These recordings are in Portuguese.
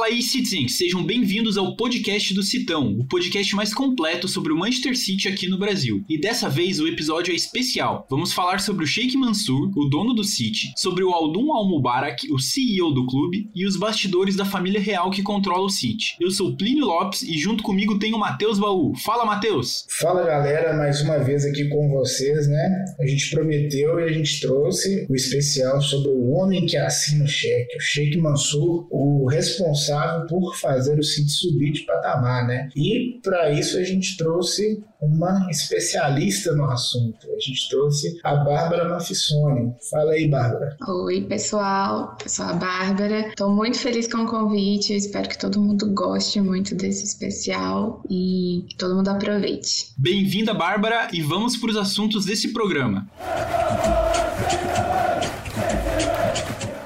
Fala aí, Citizens! Sejam bem-vindos ao podcast do Citão, o podcast mais completo sobre o Manchester City aqui no Brasil. E dessa vez o episódio é especial. Vamos falar sobre o Sheikh Mansour, o dono do City, sobre o Aldun Al-Mubarak, o CEO do clube, e os bastidores da família real que controla o City. Eu sou Plínio Lopes e junto comigo tem o Matheus Baú. Fala, Matheus! Fala, galera! Mais uma vez aqui com vocês, né? A gente prometeu e a gente trouxe o especial sobre o homem que assina o cheque, o Sheikh Mansour, o responsável responsável por fazer o City subir de patamar, né? E para isso a gente trouxe uma especialista no assunto. A gente trouxe a Bárbara Mafissoni. Fala aí, Bárbara. Oi, pessoal. Eu sou a Bárbara. Estou muito feliz com o convite. Eu espero que todo mundo goste muito desse especial e que todo mundo aproveite. Bem-vinda, Bárbara, e vamos para os assuntos desse programa.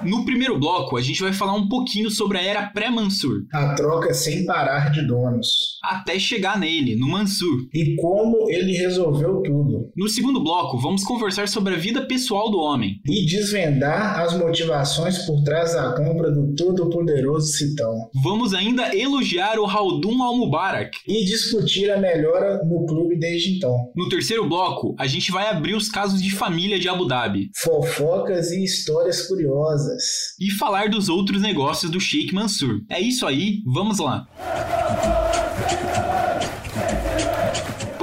No primeiro bloco, a gente vai falar um pouquinho sobre a era pré-Mansur. A troca sem parar de donos. Até chegar nele, no Mansur. E como ele resolveu tudo. No segundo bloco, vamos conversar sobre a vida pessoal do homem. E desvendar as motivações por trás da compra do todo-poderoso Citão. Vamos ainda elogiar o Haldun Al-Mubarak. E discutir a melhora no clube desde então. No terceiro bloco, a gente vai abrir os casos de família de Abu Dhabi. Fofocas e histórias curiosas e falar dos outros negócios do Sheikh Mansur. É isso aí, vamos lá.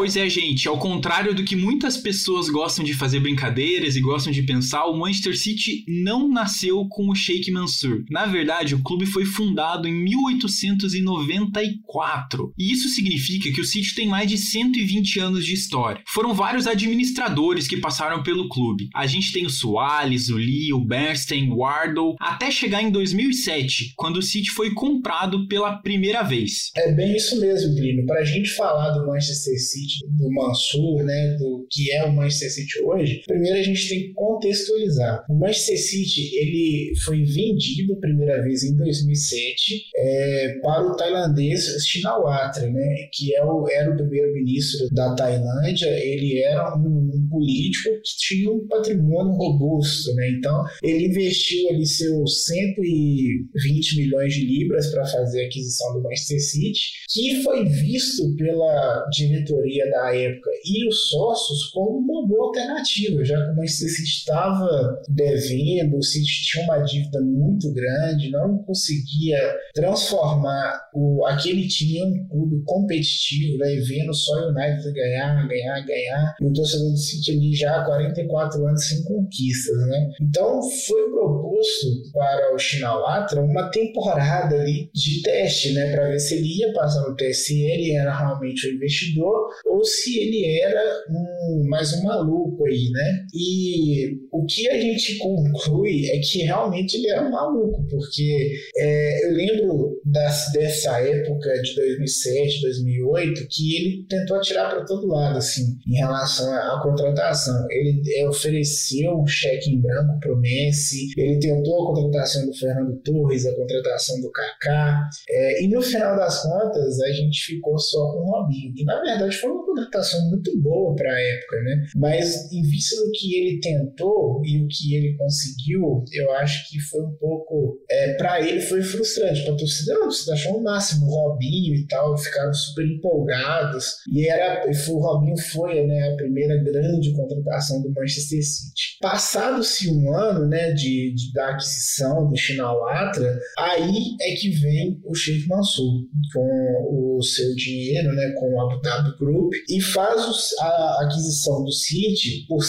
Pois é, gente, ao contrário do que muitas pessoas gostam de fazer brincadeiras e gostam de pensar, o Manchester City não nasceu com o Sheikh Mansour. Na verdade, o clube foi fundado em 1894. E isso significa que o City tem mais de 120 anos de história. Foram vários administradores que passaram pelo clube. A gente tem o Soares, o Lee, o Bernstein, o Wardle, até chegar em 2007, quando o City foi comprado pela primeira vez. É bem isso mesmo, Plínio. Para a gente falar do Manchester City do Mansur, né, do que é o Manchester City hoje, primeiro a gente tem que contextualizar. O Manchester City ele foi vendido primeira vez em 2007 é, para o tailandês Shinawatra, né, que é o, era o primeiro-ministro da Tailândia. Ele era um, político que tinha um patrimônio robusto, né, então ele investiu ali seus 120 milhões de libras para fazer a aquisição do Manchester City, que foi visto pela diretoria da época e os sócios como uma boa alternativa, já que o City estava devendo, o City tinha uma dívida muito grande, não conseguia transformar o, aquele time em um clube competitivo, né, vendo só o United ganhar, ganhar, ganhar, e o torcedor do City ali já há 44 anos sem conquistas. Né? Então foi proposto para o Shinawatra uma temporada ali de teste, né, para ver se ele ia passar no teste, se ele era realmente um investidor ou se ele era um, mais um maluco aí, né? E o que a gente conclui é que realmente ele era maluco, porque é, eu lembro das, dessa época de 2007, 2008, que ele tentou atirar para todo lado, assim, em relação à, à contratação. Ele é, ofereceu um cheque em branco para o Messi, ele tentou a contratação do Fernando Torres, a contratação do Kaká, é, e no final das contas a gente ficou só com o Robinho, que na verdade foi uma contratação muito boa para a época, né? Mas em vista do que ele tentou e o que ele conseguiu, eu acho que foi um pouco. É, para ele foi frustrante. Para a torcida, não, você achou o máximo, o Robinho e tal, ficaram super empolgados. E era, o Robinho foi né, a primeira grande contratação do Manchester City. Passado-se um ano né, de, de, da aquisição do Shinawatra, aí é que vem o Sheikh Mansour com o seu dinheiro, né, com o Abu Dhabi Group e faz a aquisição do City por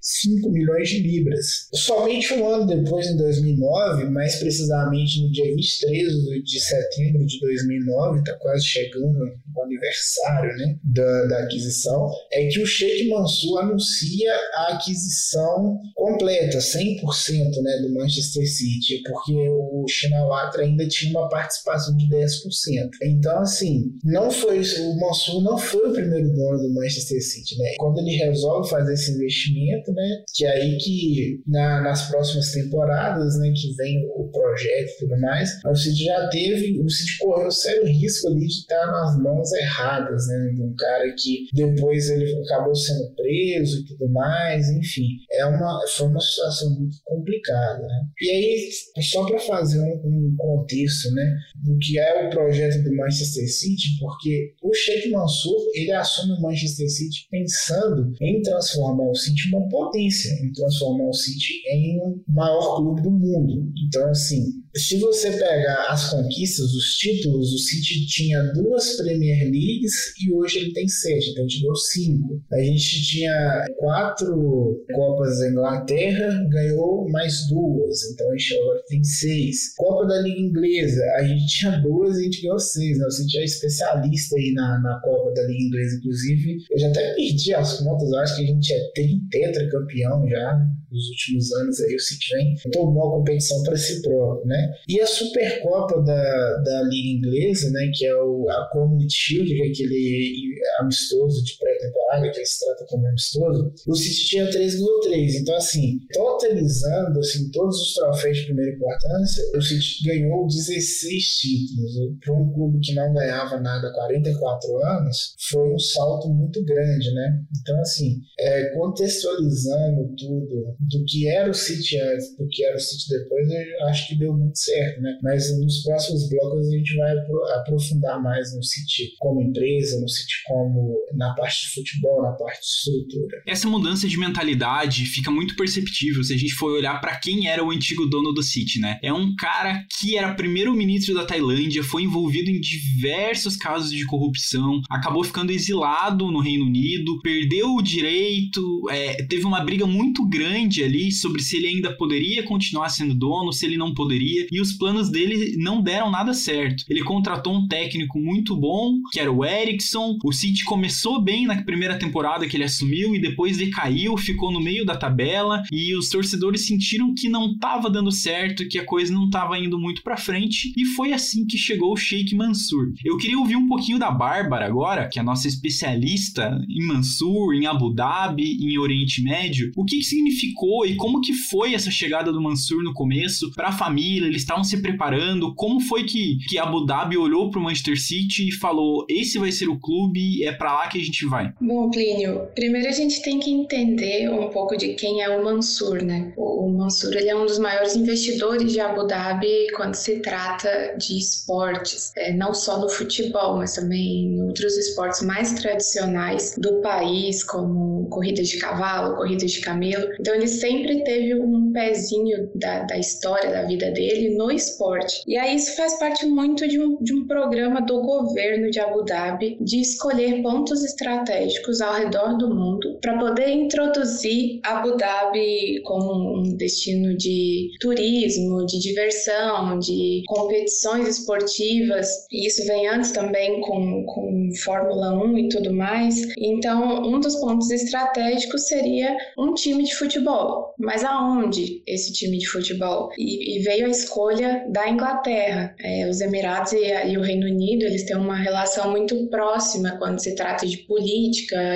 145 milhões de libras. Somente um ano depois, em 2009, mais precisamente no dia 23 de setembro de 2009, está quase chegando o aniversário né, da, da aquisição, é que o Sheikh Mansour anuncia a aquisição completa, 100% né, do Manchester City, porque o Shinawatra ainda tinha uma participação de 10%. Então, assim, não foi o Mansour não foi o primeiro dono do Manchester City, né? Quando ele resolve fazer esse investimento, né? Que é aí que na, nas próximas temporadas, né? Que vem o projeto e tudo mais, o City já teve, o City correu sério risco ali de estar nas mãos erradas, né? De um cara que depois ele acabou sendo preso e tudo mais, enfim. É uma, foi uma situação muito complicada, né? E aí, só para fazer um, um contexto, né? Do que é o projeto do Manchester City, porque o Sheikh Mansour, ele assume o Manchester City pensando em transformar o City em uma potência, em transformar o City em maior clube do mundo. Então, assim, se você pegar as conquistas, os títulos, o City tinha duas Premier Leagues e hoje ele tem sete, então deu cinco. A gente tinha quatro Copas da Inglaterra, ganhou mais duas, então a gente agora tem seis. Copa da Liga Inglesa, a gente tinha duas e a gente ganhou seis. Né? O City é especialista aí na, na Copa da Liga Inglesa, inclusive. Eu já até perdi as contas, eu acho que a gente é tetracampeão já nos últimos anos aí o City vem tomou a competição para si próprio, né? E a Supercopa da, da Liga Inglesa, né, que é o, a Community Shield, que é aquele amistoso de pré-temporada, que se trata como amistoso, o City tinha 3,3. Então, assim, totalizando assim, todos os troféus de primeira importância, o City ganhou 16 títulos. Para um clube que não ganhava nada há 44 anos, foi um salto muito grande, né? Então, assim, é, contextualizando tudo do que era o City antes, do que era o City depois, eu acho que deu muito certo, né? Mas nos próximos blocos a gente vai aprofundar mais no City como empresa, no City como na parte futebol, na parte de estrutura. Essa mudança de mentalidade fica muito perceptível se a gente for olhar para quem era o antigo dono do City, né? É um cara que era primeiro-ministro da Tailândia, foi envolvido em diversos casos de corrupção, acabou ficando exilado no Reino Unido, perdeu o direito, é, teve uma briga muito grande ali sobre se ele ainda poderia continuar sendo dono, se ele não poderia, e os planos dele não deram nada certo. Ele contratou um técnico muito bom, que era o Ericsson. O City começou bem na primeira temporada que ele assumiu e depois decaiu, ficou no meio da tabela e os torcedores sentiram que não estava dando certo, que a coisa não estava indo muito para frente e foi assim que chegou o Sheikh Mansur. Eu queria ouvir um pouquinho da Bárbara agora, que é a nossa especialista em Mansur, em Abu Dhabi, em Oriente Médio. O que, que significou e como que foi essa chegada do Mansur no começo para a família? Eles estavam se preparando? Como foi que, que Abu Dhabi olhou para o Manchester City e falou: esse vai ser o clube, é para lá que a gente vai? Bom, Plínio, primeiro a gente tem que entender um pouco de quem é o Mansur, né? O Mansur ele é um dos maiores investidores de Abu Dhabi quando se trata de esportes, é, não só no futebol, mas também em outros esportes mais tradicionais do país, como corrida de cavalo, corrida de camelo. Então ele sempre teve um pezinho da, da história da vida dele no esporte. E aí isso faz parte muito de um, de um programa do governo de Abu Dhabi de escolher pontos estratégicos ao redor do mundo para poder introduzir Abu Dhabi como um destino de turismo, de diversão, de competições esportivas. E isso vem antes também com, com Fórmula 1 e tudo mais. Então, um dos pontos estratégicos seria um time de futebol. Mas aonde esse time de futebol? E, e veio a escolha da Inglaterra. É, os Emirados e, e o Reino Unido eles têm uma relação muito próxima quando se trata de política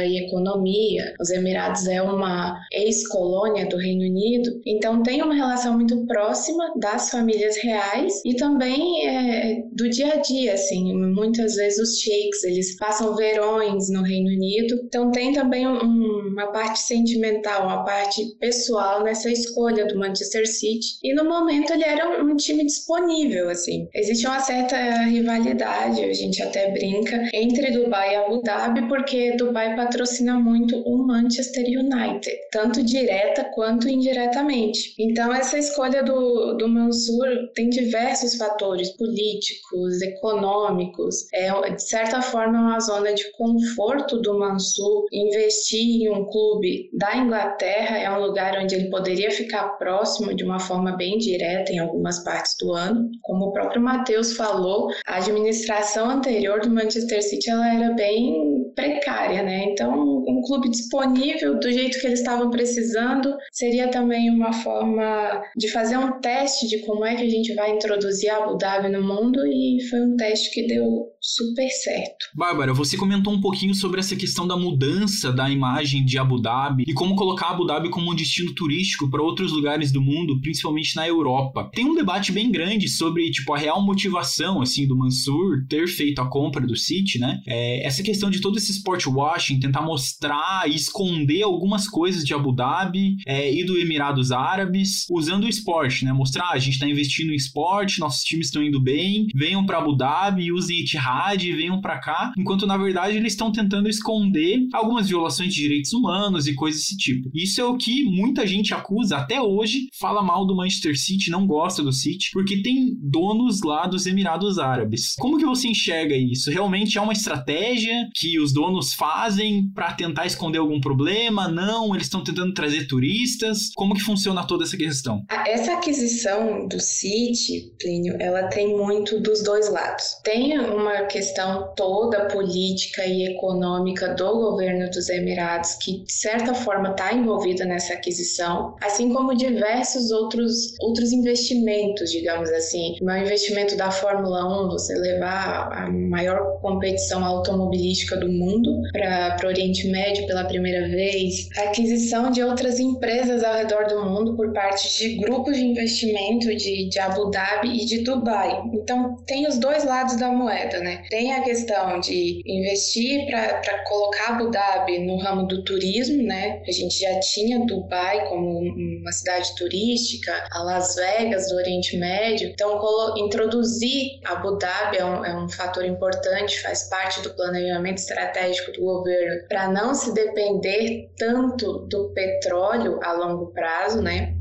e economia. Os Emirados é uma ex-colônia do Reino Unido, então tem uma relação muito próxima das famílias reais e também é, do dia a dia, assim. Muitas vezes os sheiks eles passam verões no Reino Unido, então tem também um, uma parte sentimental, uma parte pessoal nessa escolha do Manchester City. E no momento ele era um, um time disponível, assim. Existe uma certa rivalidade, a gente até brinca, entre Dubai e Abu Dhabi, porque Dubai patrocina muito o Manchester United, tanto direta quanto indiretamente. Então, essa escolha do, do Mansur tem diversos fatores políticos, econômicos. É, de certa forma, uma zona de conforto do Mansur. Investir em um clube da Inglaterra é um lugar onde ele poderia ficar próximo de uma forma bem direta em algumas partes do ano. Como o próprio Matheus falou, a administração anterior do Manchester City ela era bem precária, né? Então, um clube disponível do jeito que eles estavam precisando seria também uma forma de fazer um teste de como é que a gente vai introduzir a Abu Dhabi no mundo e foi um teste que deu super certo. Bárbara, você comentou um pouquinho sobre essa questão da mudança da imagem de Abu Dhabi e como colocar Abu Dhabi como um destino turístico para outros lugares do mundo, principalmente na Europa. Tem um debate bem grande sobre tipo a real motivação assim do Mansur ter feito a compra do City, né? É, essa questão de todo esse sport washing, tentar mostrar e esconder algumas coisas de Abu Dhabi é, e do Emirados Árabes usando o esporte, né? Mostrar ah, a gente está investindo em esporte, nossos times estão indo bem, venham para Abu Dhabi, usem Etihad, venham para cá, enquanto na verdade eles estão tentando esconder algumas violações de direitos humanos e coisas desse tipo. Isso é o que muita gente acusa até hoje, fala mal do Manchester City, não gosta do City, porque tem donos lá dos Emirados Árabes. Como que você enxerga isso? Realmente é uma estratégia que os donos fazem para tentar esconder algum problema? Não, eles estão tentando trazer turistas. Como que funciona toda essa questão? Essa aquisição do City, Plínio, ela tem muito dos dois lados. Tem uma questão toda política e econômica do governo dos Emirados que de certa forma está envolvida nessa aquisição, assim como diversos outros outros investimentos, digamos assim. O investimento da Fórmula 1, você levar a maior competição automobilística do mundo para o Oriente Médio pela primeira vez, a aquisição de outras empresas ao redor do mundo por parte de grupos de investimento de, de Abu Dhabi e de Dubai. Então, tem os dois lados da moeda, né? Tem a questão de investir para colocar Abu Dhabi no ramo do turismo, né? A gente já tinha Dubai como uma cidade turística, a Las Vegas do Oriente Médio. Então, introduzir Abu Dhabi é um, é um fator importante, faz parte do planejamento estratégico do governo para não se depender tanto do petróleo a longo prazo, né?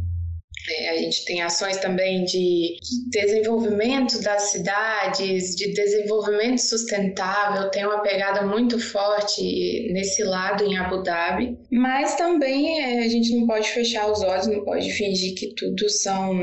É, a gente tem ações também de desenvolvimento das cidades, de desenvolvimento sustentável, tem uma pegada muito forte nesse lado em Abu Dhabi, mas também é, a gente não pode fechar os olhos, não pode fingir que tudo são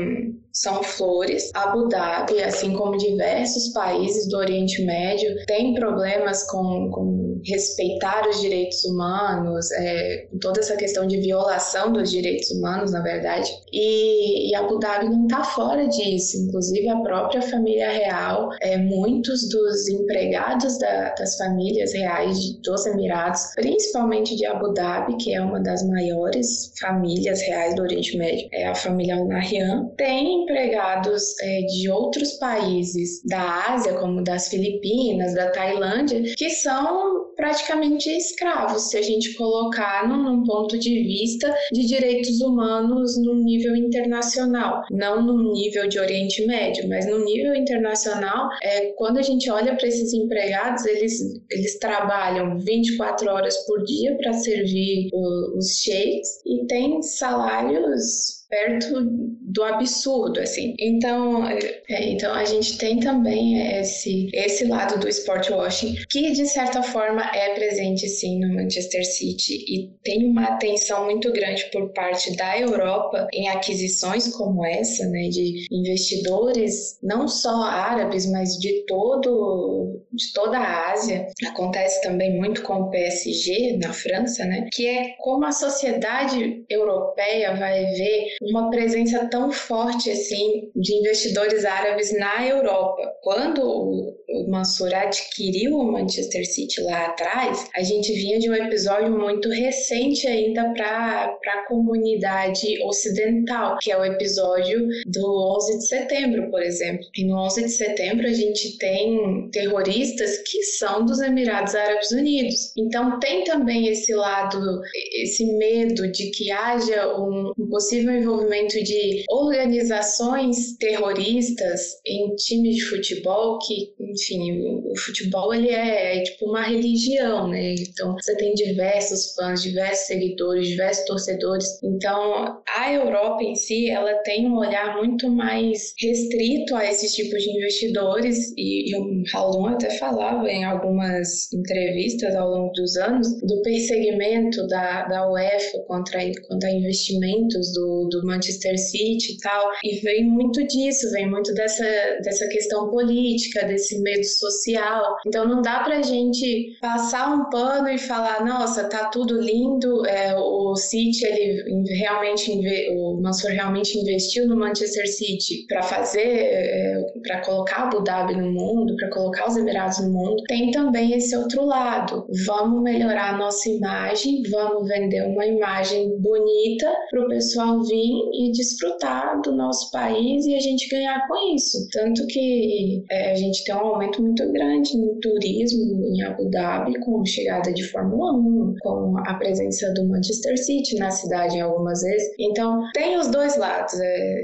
são flores. Abu Dhabi, assim como diversos países do Oriente Médio, tem problemas com, com respeitar os direitos humanos, é, toda essa questão de violação dos direitos humanos, na verdade. E, e Abu Dhabi não está fora disso. Inclusive, a própria família real, é, muitos dos empregados da, das famílias reais dos Emirados, principalmente de Abu Dhabi, que é uma das maiores famílias reais do Oriente Médio, é a família Al Nahyan, tem empregados é, de outros países da Ásia, como das Filipinas, da Tailândia, que são praticamente escravos, se a gente colocar num, num ponto de vista de direitos humanos no nível internacional, não no nível de Oriente Médio, mas no nível internacional, é, quando a gente olha para esses empregados, eles, eles trabalham 24 horas por dia para servir o, os sheiks e têm salários perto do absurdo, assim. Então, é, então a gente tem também esse, esse lado do sport washing, que de certa forma é presente sim no Manchester City e tem uma atenção muito grande por parte da Europa em aquisições como essa, né, de investidores não só árabes, mas de todo de toda a Ásia. Acontece também muito com o PSG na França, né, que é como a sociedade europeia vai ver uma presença tão forte assim de investidores árabes na Europa. Quando o Mansur adquiriu o Manchester City lá atrás, a gente vinha de um episódio muito recente ainda para a comunidade ocidental, que é o episódio do 11 de setembro, por exemplo. E no 11 de setembro a gente tem terroristas que são dos Emirados Árabes Unidos. Então tem também esse lado, esse medo de que haja um, possível envolvimento de organizações terroristas em times de futebol que, enfim, o futebol ele é, é, tipo uma religião, né? Então você tem diversos fãs, diversos seguidores, diversos torcedores. Então a Europa em si ela tem um olhar muito mais restrito a esses tipos de investidores e, e o Raulon até falava em algumas entrevistas ao longo dos anos do perseguimento da, da UEFA contra, contra investimentos do, do Manchester City e tal. E vem muito disso, vem muito dessa, dessa questão política, desse medo social. Então não dá pra gente passar um pano e falar, nossa, tá tudo lindo, é, o City, ele realmente, o Mansur realmente investiu no Manchester City para fazer, é, para colocar Abu Dhabi no mundo, para colocar os Emirados no mundo. Tem também esse outro lado. Vamos melhorar a nossa imagem, vamos vender uma imagem bonita para o pessoal vir e desfrutar do nosso país e a gente ganhar com isso. Tanto que é, a gente tem um aumento muito grande no turismo em Abu Dhabi, com chegada de Fórmula 1, com a presença do Manchester City na cidade algumas vezes. Então, tem os dois lados. É,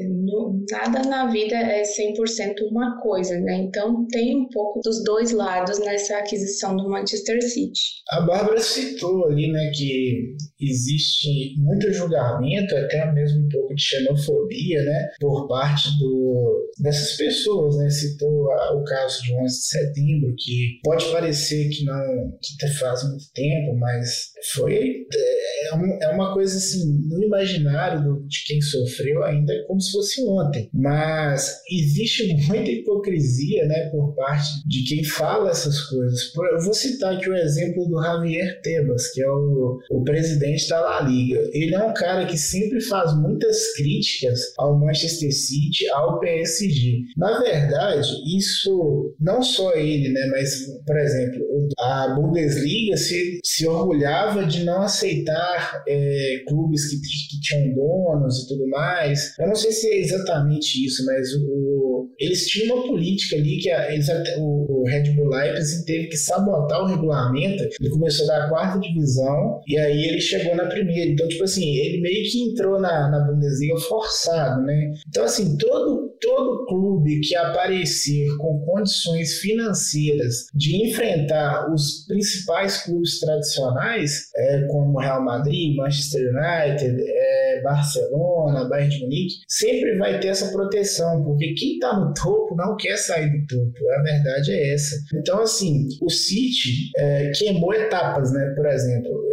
nada na vida é 100% uma coisa, né? Então, tem um pouco dos dois lados nessa aquisição do Manchester City. A Bárbara citou ali, né, que existe muito julgamento, até mesmo um pouco de xenofobia, né, por parte do, dessas pessoas, né, citou o caso de 11 de setembro, que pode parecer que não que faz muito tempo, mas foi é, é uma coisa assim, no imaginário de quem sofreu ainda é como se fosse ontem, mas existe muita hipocrisia, né, por parte de quem fala essas coisas. Eu vou citar aqui o exemplo do Javier Tebas, que é o, o presidente da La Liga. Ele é um cara que sempre faz muitas críticas ao Manchester City, ao PSG. Na verdade, isso não só ele, né, mas, por exemplo, a Bundesliga se, se orgulhava de não aceitar é, clubes que, que tinham donos e tudo mais. Eu não sei se é exatamente isso, mas o, eles tinham uma política ali que a, eles, o, o Red Bull Leipzig teve que sabotar o regulamento. Ele começou da quarta divisão e aí ele chegou na primeira. Então, tipo assim, ele meio que entrou na, na Bundesliga forçado, né? Então, assim, todo, todo clube que aparecer com condições financeiras de enfrentar os principais clubes tradicionais, é, como Real Madrid, Manchester United, é, Barcelona, Bayern de Munique, sempre vai ter essa proteção, porque quem está no topo não quer sair do topo. A verdade é essa. Então, assim, o City é, queimou etapas, né? Por exemplo,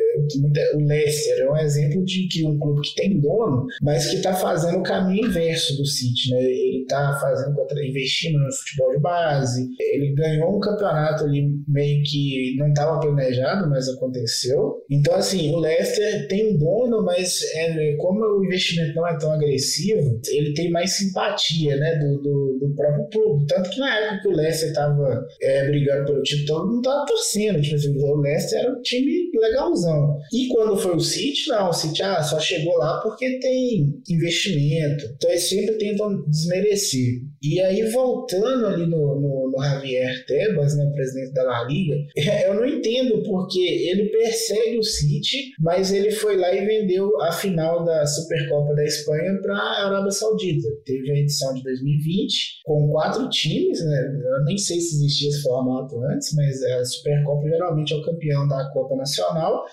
o Leicester é um exemplo de que um clube que tem dono, mas que está fazendo o caminho inverso do City, né? Ele está fazendo investindo no futebol de base. Ele ganhou um campeonato ali meio que não estava planejado, mas aconteceu. Então assim, o Leicester tem um dono, mas é, como o investimento não é tão agressivo, ele tem mais simpatia, né, do, do, do próprio clube. Tanto que na época que o Leicester estava é, brigando pelo título, todo mundo estava torcendo. Tipo assim, o Leicester era um time legalzão. E quando foi o City, não, o City ah, só chegou lá porque tem investimento. Então eles sempre tentam desmerecer. E aí, voltando ali no, no, no Javier Tebas, né, presidente da La Liga, eu não entendo porque ele persegue o City, mas ele foi lá e vendeu a final da Supercopa da Espanha para a Arábia Saudita. Teve a edição de 2020 com quatro times, né? Eu nem sei se existia esse formato antes, mas a Supercopa geralmente é o campeão da Copa Nacional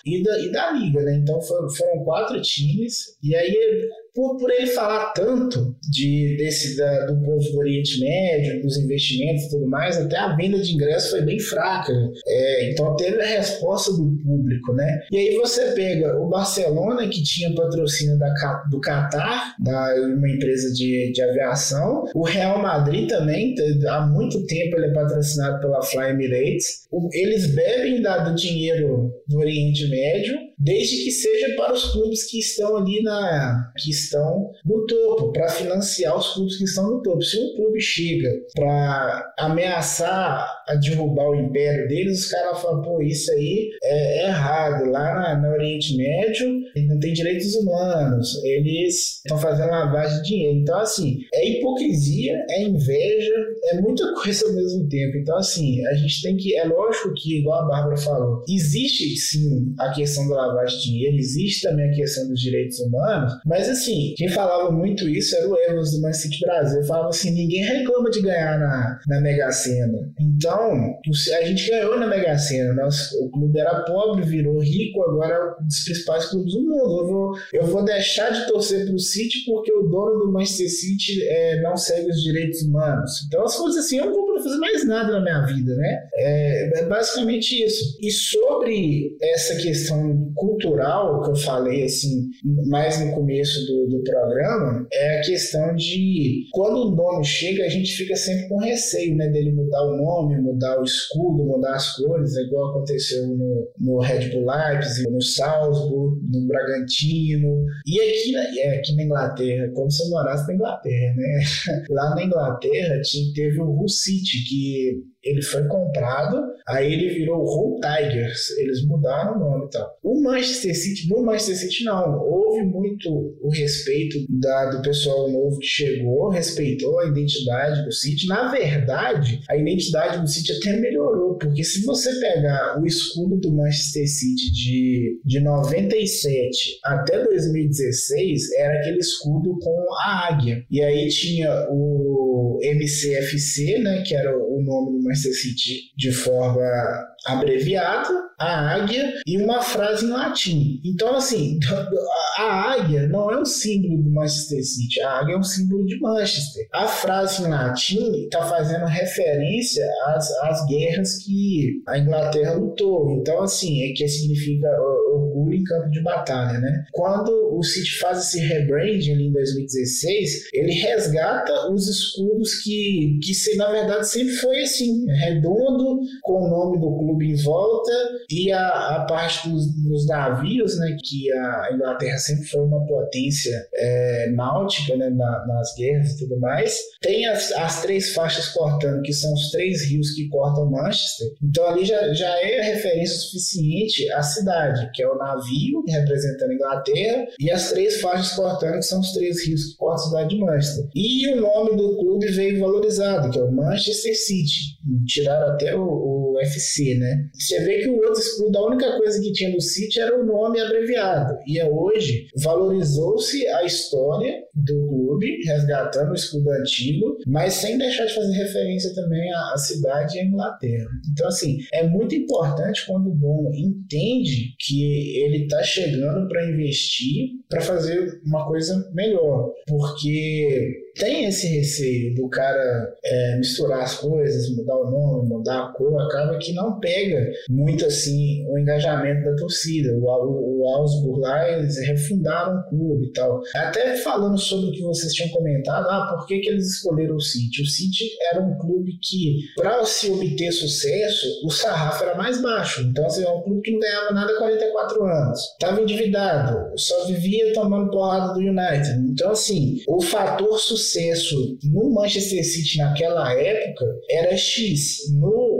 e da, e da Liga, né? Então foram, foram quatro times, e aí por, por ele falar tanto de, desse, da, do povo do Oriente Médio, dos investimentos e tudo mais, até a venda de ingressos foi bem fraca. É, então teve a resposta do público, né? E aí você pega o Barcelona, que tinha patrocínio da, do Qatar, da uma empresa de, de aviação, o Real Madrid também, há muito tempo ele é patrocinado pela Fly Emirates. Eles bebem da, do dinheiro do Oriente Médio, desde que seja para os clubes que estão ali na. que estão no topo, para financiar os clubes que estão no topo. Se um clube chega para ameaçar a derrubar o império deles, os caras falam, pô, isso aí é, errado. Lá na, no Oriente Médio, não tem direitos humanos, eles estão fazendo lavagem de dinheiro. Então, assim, é hipocrisia, é inveja, é muita coisa ao mesmo tempo. Então, assim, a gente tem que. É lógico que, igual a Bárbara falou, existe sim a questão da lavagem de dinheiro, existe também a questão dos direitos humanos, mas, assim, quem falava muito isso era o Evans do Man City Brasil. Ele falava assim: ninguém reclama de ganhar na, na Mega Sena. Então, a gente ganhou na Mega Sena. Nosso, o clube era pobre, virou rico, agora é um dos principais clubes do mundo. Eu vou, eu vou deixar de torcer pro City porque o dono do Manchester City é, não segue os direitos humanos. Então, as coisas assim, eu não vou vou fazer mais nada na minha vida, né? É, é basicamente isso. E sobre essa questão cultural que eu falei assim mais no começo do, do programa, é a questão de quando o nome chega, a gente fica sempre com receio, né, dele mudar o nome, mudar o escudo, mudar as cores, é igual aconteceu no, no Red Bull Leipzig, no Salzburg, no Bragantino. E aqui, é, aqui na Inglaterra, como se eu morasse na Inglaterra, né? Lá na Inglaterra teve o Hull City, que ele foi comprado, aí ele virou o Hull Tigers. Eles mudaram o nome e tal. O Manchester City, no Manchester City não, houve muito o respeito da, do pessoal novo que chegou, respeitou a identidade do City. Na verdade, a identidade do City até melhorou, porque se você pegar o escudo do Manchester City de, de 97 até 2016, era aquele escudo com a águia. E aí tinha o MCFC, né, que era o nome do Manchester City de forma abreviada, a águia e uma frase em latim. Então, assim, a águia não é um símbolo do Manchester City, a águia é um símbolo de Manchester. A frase em latim está fazendo referência às, às guerras que a Inglaterra lutou. Então, assim, é que significa orgulho em campo de batalha, né? Quando o City faz esse rebranding ali em 2016, ele resgata os escudos que, que na verdade sempre foi assim, redondo, com o nome do clube em volta e a, a parte dos, dos navios, né? Que a Inglaterra sempre foi uma potência é, náutica, né? Na, nas guerras e tudo mais. Tem as, as três faixas cortando, que são os três rios que cortam Manchester. Então ali já, já é referência suficiente à cidade, que é o navio representando a Inglaterra e as três faixas cortando, que são os três rios que cortam a cidade de Manchester. E o nome do clube veio valorizado, que é o Manchester City. Tiraram até o, o FC, né? Você vê que o outro escudo, a única coisa que tinha no City era o nome abreviado. E é hoje valorizou-se a história do clube, resgatando o escudo antigo, mas sem deixar de fazer referência também à, à cidade e à Inglaterra. Então, assim, é muito importante quando o dono entende que ele está chegando para investir, para fazer uma coisa melhor, porque tem esse receio do cara é, misturar as coisas, mudar o nome, mudar a cor, acaba que não pega muito assim o engajamento da torcida. O, o, o Augsburg lá, eles refundaram o clube e tal. Até falando sobre o que vocês tinham comentado, ah, por que, que eles escolheram o City? O City era um clube que, para se obter sucesso, o sarrafo era mais baixo. Então, assim, é um clube que não ganhava nada há 44 anos. Estava endividado, só vivia tomando porrada do United. Então, assim, o fator sucesso no Manchester City naquela época era X. No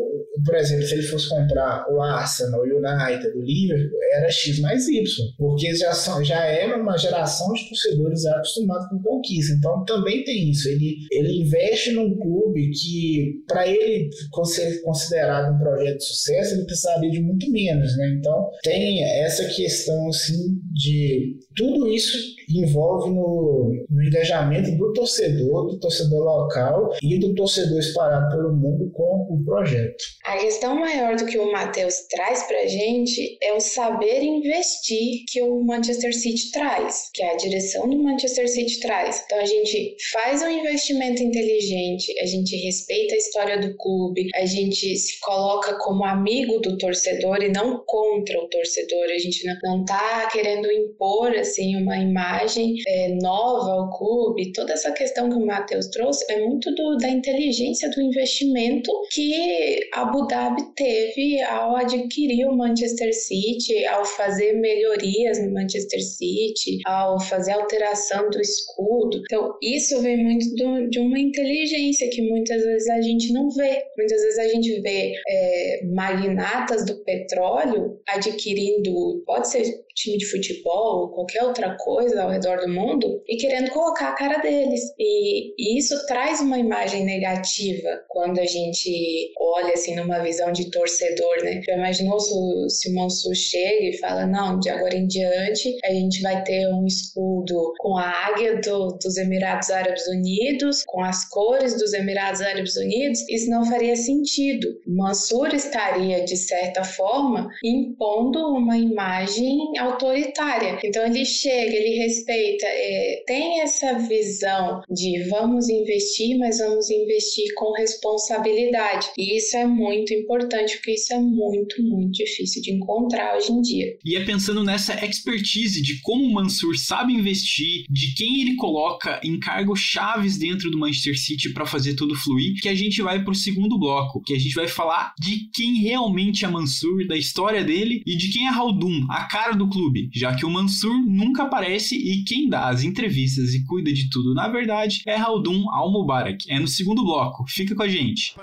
por exemplo, se ele fosse comprar o Arsenal, o United, o Liverpool, era X mais Y, porque já, são, já era uma geração de torcedores acostumados com conquista. Então também tem isso. Ele, ele investe num clube que, para ele ser considerado um projeto de sucesso, ele precisaria de muito menos. Né? Então tem essa questão assim de tudo isso envolve no, no engajamento do torcedor, do torcedor local e do torcedor espalhado pelo mundo com o projeto. A questão maior do que o Matheus traz pra gente é o saber investir que o Manchester City traz, que a direção do Manchester City traz. Então a gente faz um investimento inteligente, a gente respeita a história do clube, a gente se coloca como amigo do torcedor e não contra o torcedor. A gente não, não tá querendo impor assim uma imagem é, nova ao clube. Toda essa questão que o Matheus trouxe é muito do, da inteligência do investimento que Abu Dhabi teve ao adquirir o Manchester City, ao fazer melhorias no Manchester City, ao fazer alteração do escudo. Então, isso vem muito do, de uma inteligência que muitas vezes a gente não vê. Muitas vezes a gente vê é, magnatas do petróleo adquirindo, pode ser time de futebol ou qualquer outra coisa ao redor do mundo e querendo colocar a cara deles. E, e isso traz uma imagem negativa quando a gente olha assim numa visão de torcedor, né? Já imaginou se, o Mansur chega e fala: não, de agora em diante a gente vai ter um escudo com a águia do, dos Emirados Árabes Unidos, com as cores dos Emirados Árabes Unidos? Isso não faria sentido. Mansur estaria, de certa forma, impondo uma imagem autoritária. Então ele chega, ele respeita, é, tem essa visão de vamos investir, mas vamos investir com responsabilidade. E isso é muito importante, porque isso é muito, muito difícil de encontrar hoje em dia. E é pensando nessa expertise de como o Mansur sabe investir, de quem ele coloca em cargos chaves dentro do Manchester City para fazer tudo fluir, que a gente vai pro segundo bloco, que a gente vai falar de quem realmente é Mansur, da história dele e de quem é Haldun, a cara do clube, já que o Mansur nunca aparece e quem dá as entrevistas e cuida de tudo, na verdade, é Haldun Al-Mubarak. É no segundo bloco. Fica com a gente.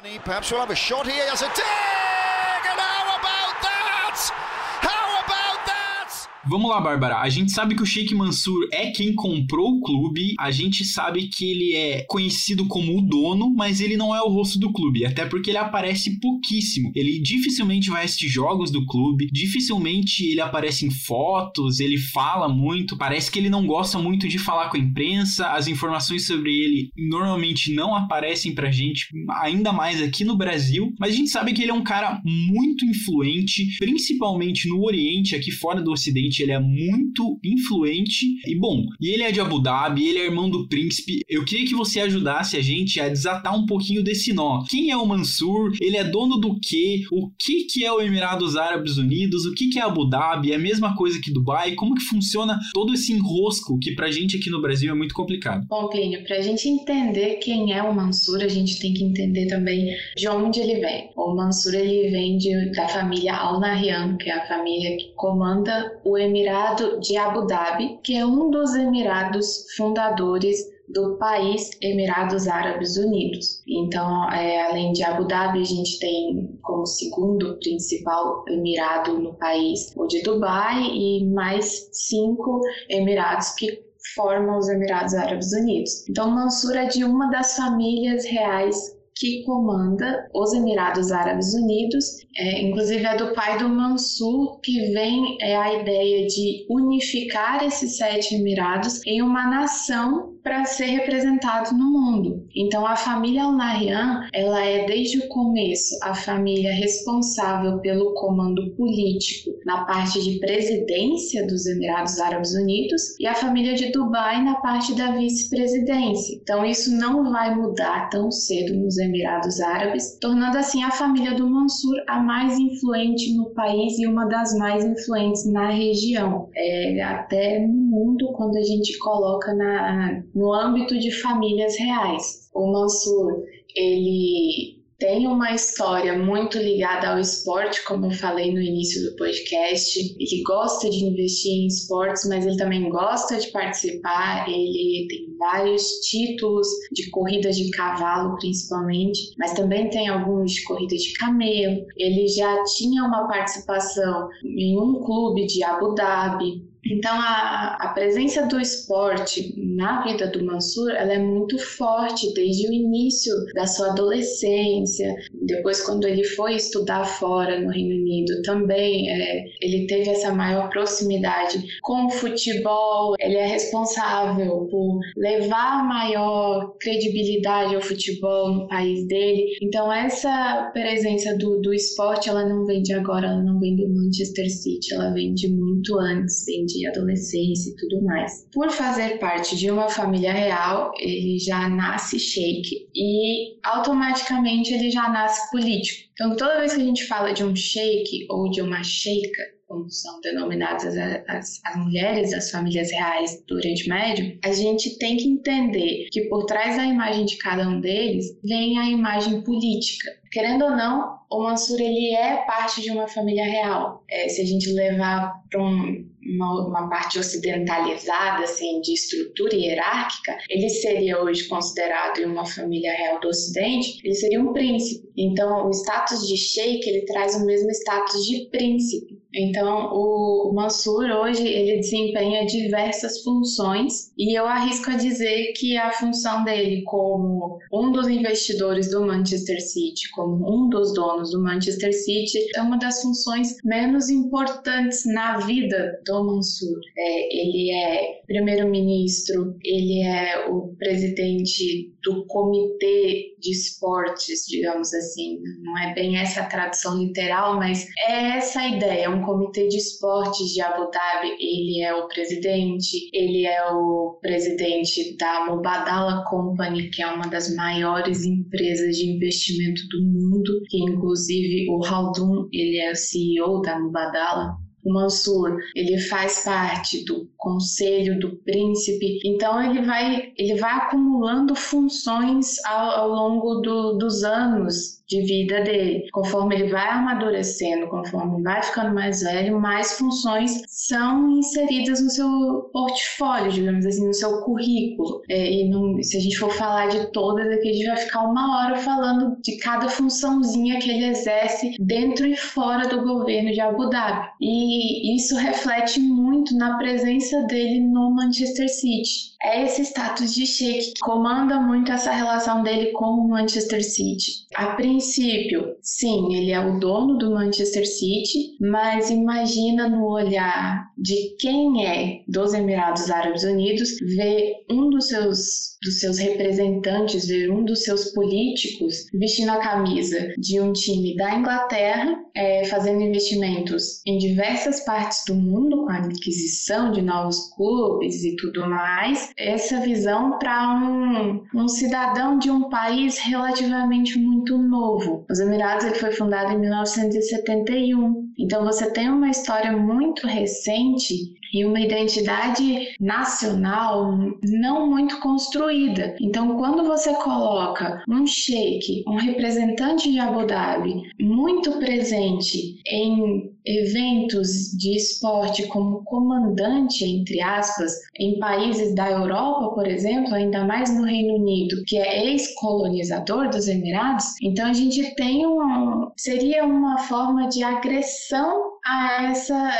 Vamos lá, Bárbara. A gente sabe que o Sheikh Mansur é quem comprou o clube. A gente sabe que ele é conhecido como o dono, mas ele não é o rosto do clube. Até porque ele aparece pouquíssimo. Ele dificilmente vai assistir jogos do clube. Dificilmente ele aparece em fotos. Ele fala muito. Parece que ele não gosta muito de falar com a imprensa. As informações sobre ele normalmente não aparecem pra gente, ainda mais aqui no Brasil. Mas a gente sabe que ele é um cara muito influente, principalmente no Oriente, aqui fora do Ocidente ele é muito influente e bom. E ele é de Abu Dhabi, ele é irmão do príncipe. Eu queria que você ajudasse a gente a desatar um pouquinho desse nó. Quem é o Mansur? Ele é dono do quê? O que que é o Emirados Árabes Unidos? O que que é Abu Dhabi? É a mesma coisa que Dubai? Como que funciona todo esse enrosco que pra gente aqui no Brasil é muito complicado? Bom, Plínio, pra gente entender quem é o Mansur, a gente tem que entender também de onde ele vem. O Mansur ele vem de, da família Al Nahyan, que é a família que comanda o Emirado de Abu Dhabi, que é um dos emirados fundadores do país Emirados Árabes Unidos. Então, é, além de Abu Dhabi, a gente tem como segundo principal emirado no país o de Dubai e mais cinco emirados que formam os Emirados Árabes Unidos. Então, Mansur é de uma das famílias reais que comanda os Emirados Árabes Unidos, é, inclusive é do pai do Mansur, que vem é, a ideia de unificar esses sete Emirados em uma nação para ser representado no mundo. Então a família Al-Nahyan, ela é desde o começo a família responsável pelo comando político na parte de presidência dos Emirados Árabes Unidos e a família de Dubai na parte da vice-presidência. Então isso não vai mudar tão cedo nos Emirados Árabes, tornando assim a família do Mansur a mais influente no país e uma das mais influentes na região, é, até mundo quando a gente coloca na, no âmbito de famílias reais. O Mansur, ele tem uma história muito ligada ao esporte, como eu falei no início do podcast. Ele gosta de investir em esportes, mas ele também gosta de participar. Ele tem vários títulos de corridas de cavalo, principalmente, mas também tem alguns de corrida de camelo. Ele já tinha uma participação em um clube de Abu Dhabi, então, a, a, presença do esporte na vida do Mansur ela é muito forte desde o início da sua adolescência. Depois, quando ele foi estudar fora no Reino Unido, também é, ele teve essa maior proximidade com o futebol. Ele é responsável por levar maior credibilidade ao futebol no país dele. Então, essa presença do, do esporte ela não vem de agora, ela não vem do Manchester City, ela vem de muito antes, vem de adolescência e tudo mais. Por fazer parte de uma família real, ele já nasce sheik e automaticamente ele já nasce político. Então, toda vez que a gente fala de um sheik ou de uma sheika, como são denominadas as, as, mulheres das famílias reais do Oriente Médio, a gente tem que entender que por trás da imagem de cada um deles vem a imagem política. Querendo ou não, o Mansur ele é parte de uma família real. É, se a gente levar para um, uma, uma, parte ocidentalizada, assim, de estrutura hierárquica, ele seria hoje considerado em uma família real do Ocidente, ele seria um príncipe. Então, o status de sheik ele traz o mesmo status de príncipe. Então, o Mansur hoje ele desempenha diversas funções e eu arrisco a dizer que a função dele como um dos investidores do Manchester City, como um dos donos do Manchester City, é uma das funções menos importantes na vida do Mansur. É, ele é primeiro-ministro, ele é o presidente do comitê de esportes, digamos assim. Não é bem essa a tradução literal, mas é essa a ideia. É um comitê de esportes de Abu Dhabi. Ele é o presidente, ele é o presidente da Mubadala Company, que é uma das maiores empresas de investimento do mundo, que inclusive o Haldun, ele é o CEO da Mubadala. O Mansur, ele faz parte do conselho do príncipe, então ele vai, ele vai acumulando funções ao, ao longo do, dos anos de vida dele. Conforme ele vai amadurecendo, conforme vai ficando mais velho, mais funções são inseridas no seu portfólio, digamos assim, no seu currículo. É, e não, se a gente for falar de todas aqui, a gente vai ficar uma hora falando de cada funçãozinha que ele exerce dentro e fora do governo de Abu Dhabi. E isso reflete muito na presença dele no Manchester City. É esse status de sheik que comanda muito essa relação dele com o Manchester City. A princípio, sim, ele é o dono do Manchester City, mas imagina no olhar de quem é dos Emirados Árabes Unidos ver um dos seus dos seus representantes, ver um dos seus políticos vestindo a camisa de um time da Inglaterra, é, fazendo investimentos em diversas partes do mundo, com a aquisição de novos clubes e tudo mais. Essa visão para um, um cidadão de um país relativamente muito novo. Os Emirados ele foi fundado em 1971, então você tem uma história muito recente e uma identidade nacional não muito construída. Então, quando você coloca um sheik, um representante de Abu Dhabi, muito presente em eventos de esporte como comandante, entre aspas, em países da Europa, por exemplo, ainda mais no Reino Unido, que é ex-colonizador dos Emirados, então a gente tem um. seria uma forma de agressão a essa,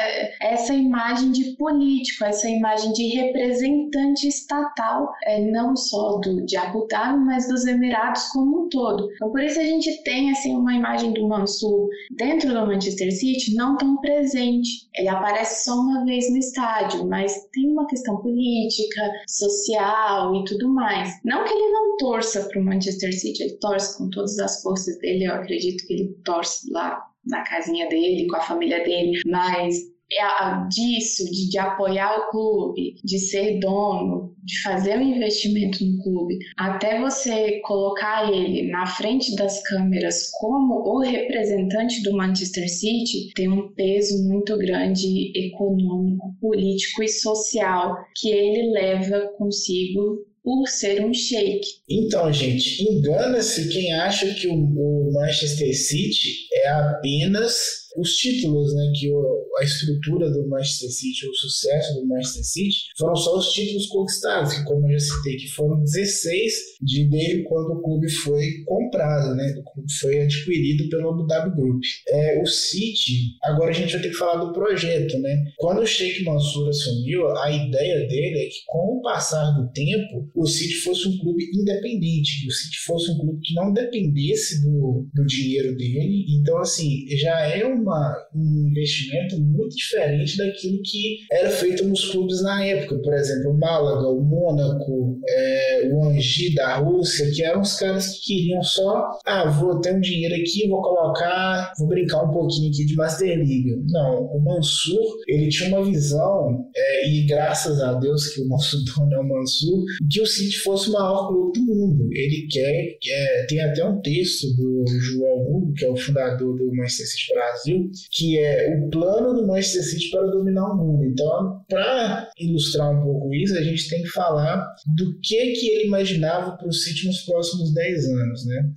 essa imagem de político, essa imagem de representante estatal, é, não só do, de Abu Dhabi, mas dos Emirados como um todo. Então, por isso a gente tem assim, uma imagem do Mansur dentro do Manchester City não tão presente. Ele aparece só uma vez no estádio, mas tem uma questão política, social e tudo mais. Não que ele não torça para o Manchester City, ele torce com todas as forças dele, eu acredito que ele torce lá na casinha dele, com a família dele, mas é disso, de, de, apoiar o clube, de ser dono, de fazer o um investimento no clube, até você colocar ele na frente das câmeras como o representante do Manchester City, tem um peso muito grande econômico, político e social que ele leva consigo por ser um shake. Então, gente, engana-se quem acha que o, o Manchester City é apenas os títulos, né, que a estrutura do Manchester City, o sucesso do Manchester City, foram só os títulos conquistados, que como eu já citei, que foram 16 de desde quando o clube foi comprado, né, foi adquirido pelo Abu Dhabi Group. É, o City, agora a gente vai ter que falar do projeto, né? Quando o Sheikh Mansour assumiu, a ideia dele é que com o passar do tempo, o City fosse um clube independente, que o City fosse um clube que não dependesse do, do dinheiro dele. Então, assim, já é um uma, um investimento muito diferente daquilo que era feito nos clubes na época. Por exemplo, o Málaga, o Mônaco, é, o Angi da Rússia, que eram os caras que queriam só, ah, vou ter um dinheiro aqui, vou colocar, vou brincar um pouquinho aqui de Master League. Não, o Mansur, ele tinha uma visão, é, e graças a Deus que o nosso dono é o Mansur, que o City fosse o maior clube do mundo. Ele quer, quer tem até um texto do João Hugo, que é o fundador do Manchester City Brasil, que é o plano do Manchester City para dominar o mundo. Então, para ilustrar um pouco isso, a gente tem que falar do que que ele imaginava para o City nos próximos 10 anos, né?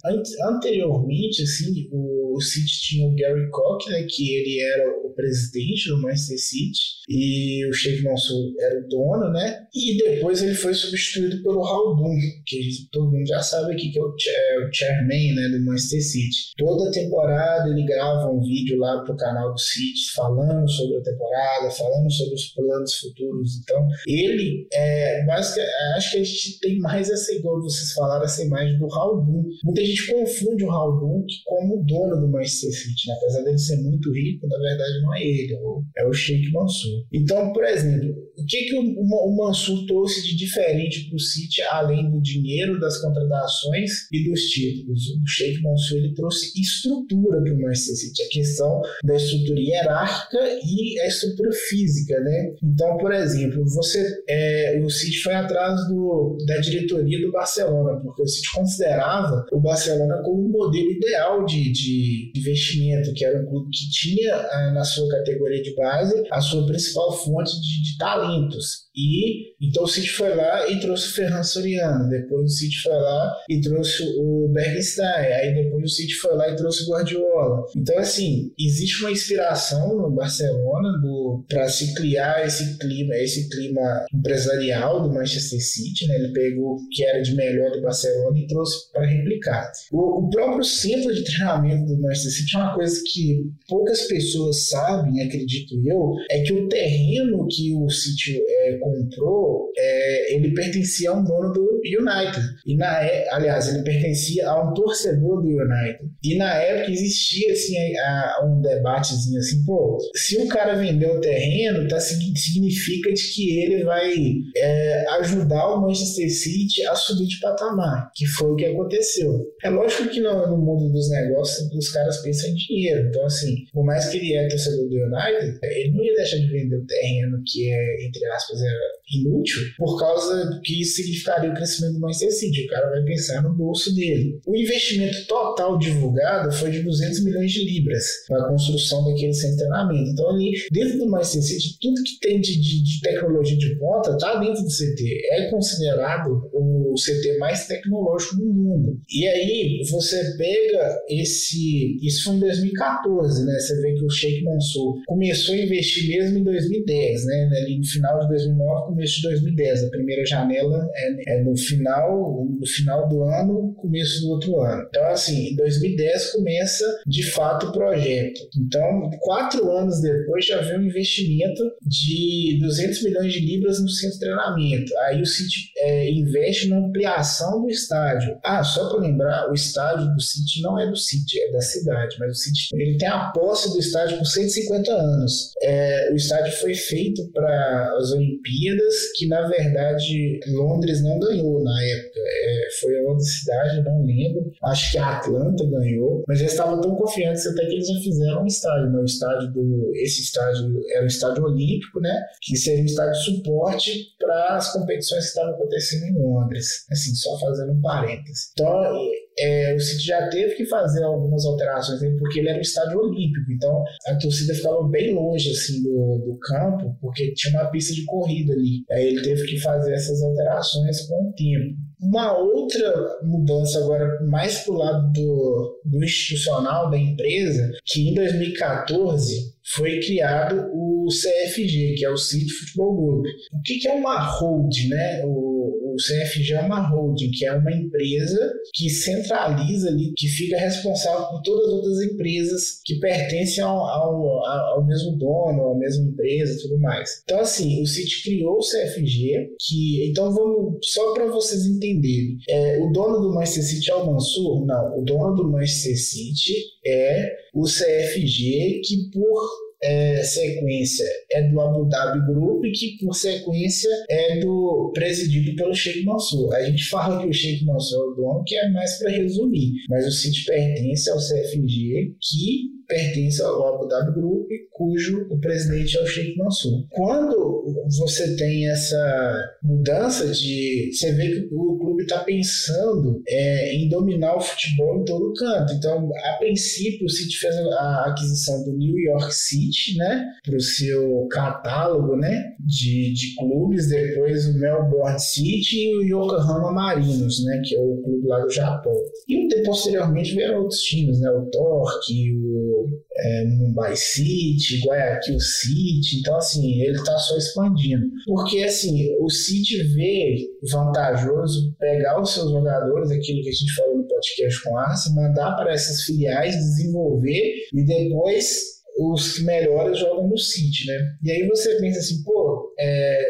Anteriormente, assim, o o City tinha o Gary Koch, né, que ele era o presidente do Manchester City, e o Sheikh Mansour era o dono, né? E depois ele foi substituído pelo Haldun, que todo mundo já sabe aqui que é o, é o chairman né, do Manchester City. Toda temporada ele grava um vídeo lá pro canal do City falando sobre a temporada, falando sobre os planos futuros. Então, ele é basicamente, acho que a gente tem mais essa igual vocês falaram, essa imagem do Haldun. Muita gente confunde o Haldun como dono do Manchester City, né? apesar dele ser muito rico, na verdade não é ele, é o, é Sheikh Mansour. Então, por exemplo, o que, que o, o Mansur trouxe de diferente para o City, além do dinheiro, das contratações e dos títulos? O Sheikh Mansur ele trouxe estrutura para o Manchester City, a questão da estrutura hierárquica e a estrutura física, né? Então, por exemplo, você, é, o City foi atrás do, da diretoria do Barcelona, porque o City considerava o Barcelona como um modelo ideal de, de investimento, que era um clube que tinha ah, na sua categoria de base a sua principal fonte de, de talentos. E então o City foi lá e trouxe o Ferran Soriano, depois o City foi lá e trouxe o Bergstein, aí depois o City foi lá e trouxe o Guardiola. Então assim, existe uma inspiração no Barcelona para se criar esse clima, esse clima empresarial do Manchester City, né? Ele pegou o que era de melhor do Barcelona e trouxe para replicar. O, o próprio centro de treinamento do City é uma coisa que poucas pessoas sabem, acredito eu, é que o terreno que o City é, comprou, é, ele pertencia a um dono do United. E na, aliás, ele pertencia a um torcedor do United. E na época existia assim, a, a um debatezinho assim, pô, se o cara vendeu o terreno, tá, significa de que ele vai é, ajudar o Manchester City a subir de patamar, que foi o que aconteceu. É lógico que no, no mundo dos negócios caras pensam em dinheiro. Então, assim, por mais que ele é torcedor do United, ele não ia deixar de vender o terreno que é, entre aspas, era inútil, por causa que isso significaria o crescimento do Manchester. O cara vai pensar no bolso dele. O investimento total divulgado foi de 200 milhões de libras para a construção daquele centro de treinamento. Então, ali, dentro do Manchester tudo que tem de, de, de tecnologia de ponta está dentro do CT. É considerado o CT mais tecnológico do mundo. E aí, você pega esse. Isso foi em 2014, né? Você vê que o Sheikh Mansour começou a investir mesmo em 2010, né? Ali no final de 2009, começo de 2010. A primeira janela é, é no final, no final do ano, começo do outro ano. Então, assim, em 2010 começa de fato o projeto. Então, quatro anos depois já vem um investimento de 200 milhões de libras no centro de treinamento. Aí o City é, investe na ampliação do estádio. Ah, só para lembrar, o estádio do City não é do City, é da cidade, mas o City ele tem a posse do estádio por 150 anos. É, o estádio foi feito para as Olimpíadas, que na verdade Londres não ganhou na época. É, foi a outra cidade, não lembro. Acho que a Atlanta ganhou, mas eles estavam tão confiantes até que eles já fizeram um estádio. Né? O estádio do, esse estádio era o estádio olímpico, né? Que seria um estádio de suporte para as competições que estavam acontecendo em Londres. Assim, só fazendo um parênteses. Então, é, o City já teve que fazer algumas alterações né, porque ele era um estádio olímpico, então a torcida ficava bem longe assim do, do campo, porque tinha uma pista de corrida ali. Aí ele teve que fazer essas alterações com o tempo. Uma outra mudança agora mais para o lado do, do institucional da empresa, que em 2014 foi criado o CFG, que é o City Football Group. O que, é uma holding, né? O, o CFG é uma holding, que é uma empresa que centraliza ali, que fica responsável por todas as outras empresas que pertencem ao, ao, ao mesmo dono, à mesma empresa e tudo mais. Então, assim, o City criou o CFG, que, então vamos, só para vocês entenderem, é, o dono do Manchester City é o Mansur? Não, o dono do Manchester City é o CFG, que por é, sequência é do Abu Dhabi Group, que por sequência é do presidido pelo Sheikh Mansour. A gente fala que o Sheikh Mansour é o dono, que é mais para resumir, mas o City pertence ao CFG, que pertence ao Abu Dhabi Group, cujo o presidente é o Sheikh Mansour. Quando você tem essa mudança de. Você vê que o clube está pensando é, em dominar o futebol em todo canto. Então, a princípio, o City fez a aquisição do New York City, né, para o seu catálogo, né, de, de clubes. Depois o Melbourne City e o Yokohama Marinos, né, que é o clube lá do Japão. E posteriormente vieram outros times, né, o Torque, o é, Mumbai City, Guayaquil City. Então, assim, ele está só expandindo. Porque, assim, o City vê vantajoso pegar os seus jogadores, aquilo que a gente falou no podcast com o Arce, mandar para essas filiais, desenvolver e depois os melhores jogam no City, né? E aí você pensa assim, pô, é,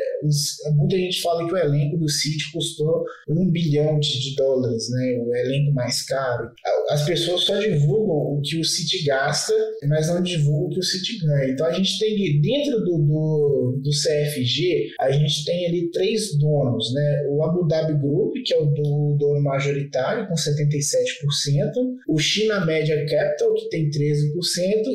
muita gente fala que o elenco do City custou um bilhão de, dólares, né? O elenco mais caro. As pessoas só divulgam o que o City gasta, mas não divulgam o que o City ganha. Então a gente tem dentro do, do, do CFG, a gente tem ali três donos, né? O Abu Dhabi Group, que é o do, dono majoritário, com 77%, o China Media Capital, que tem 13%,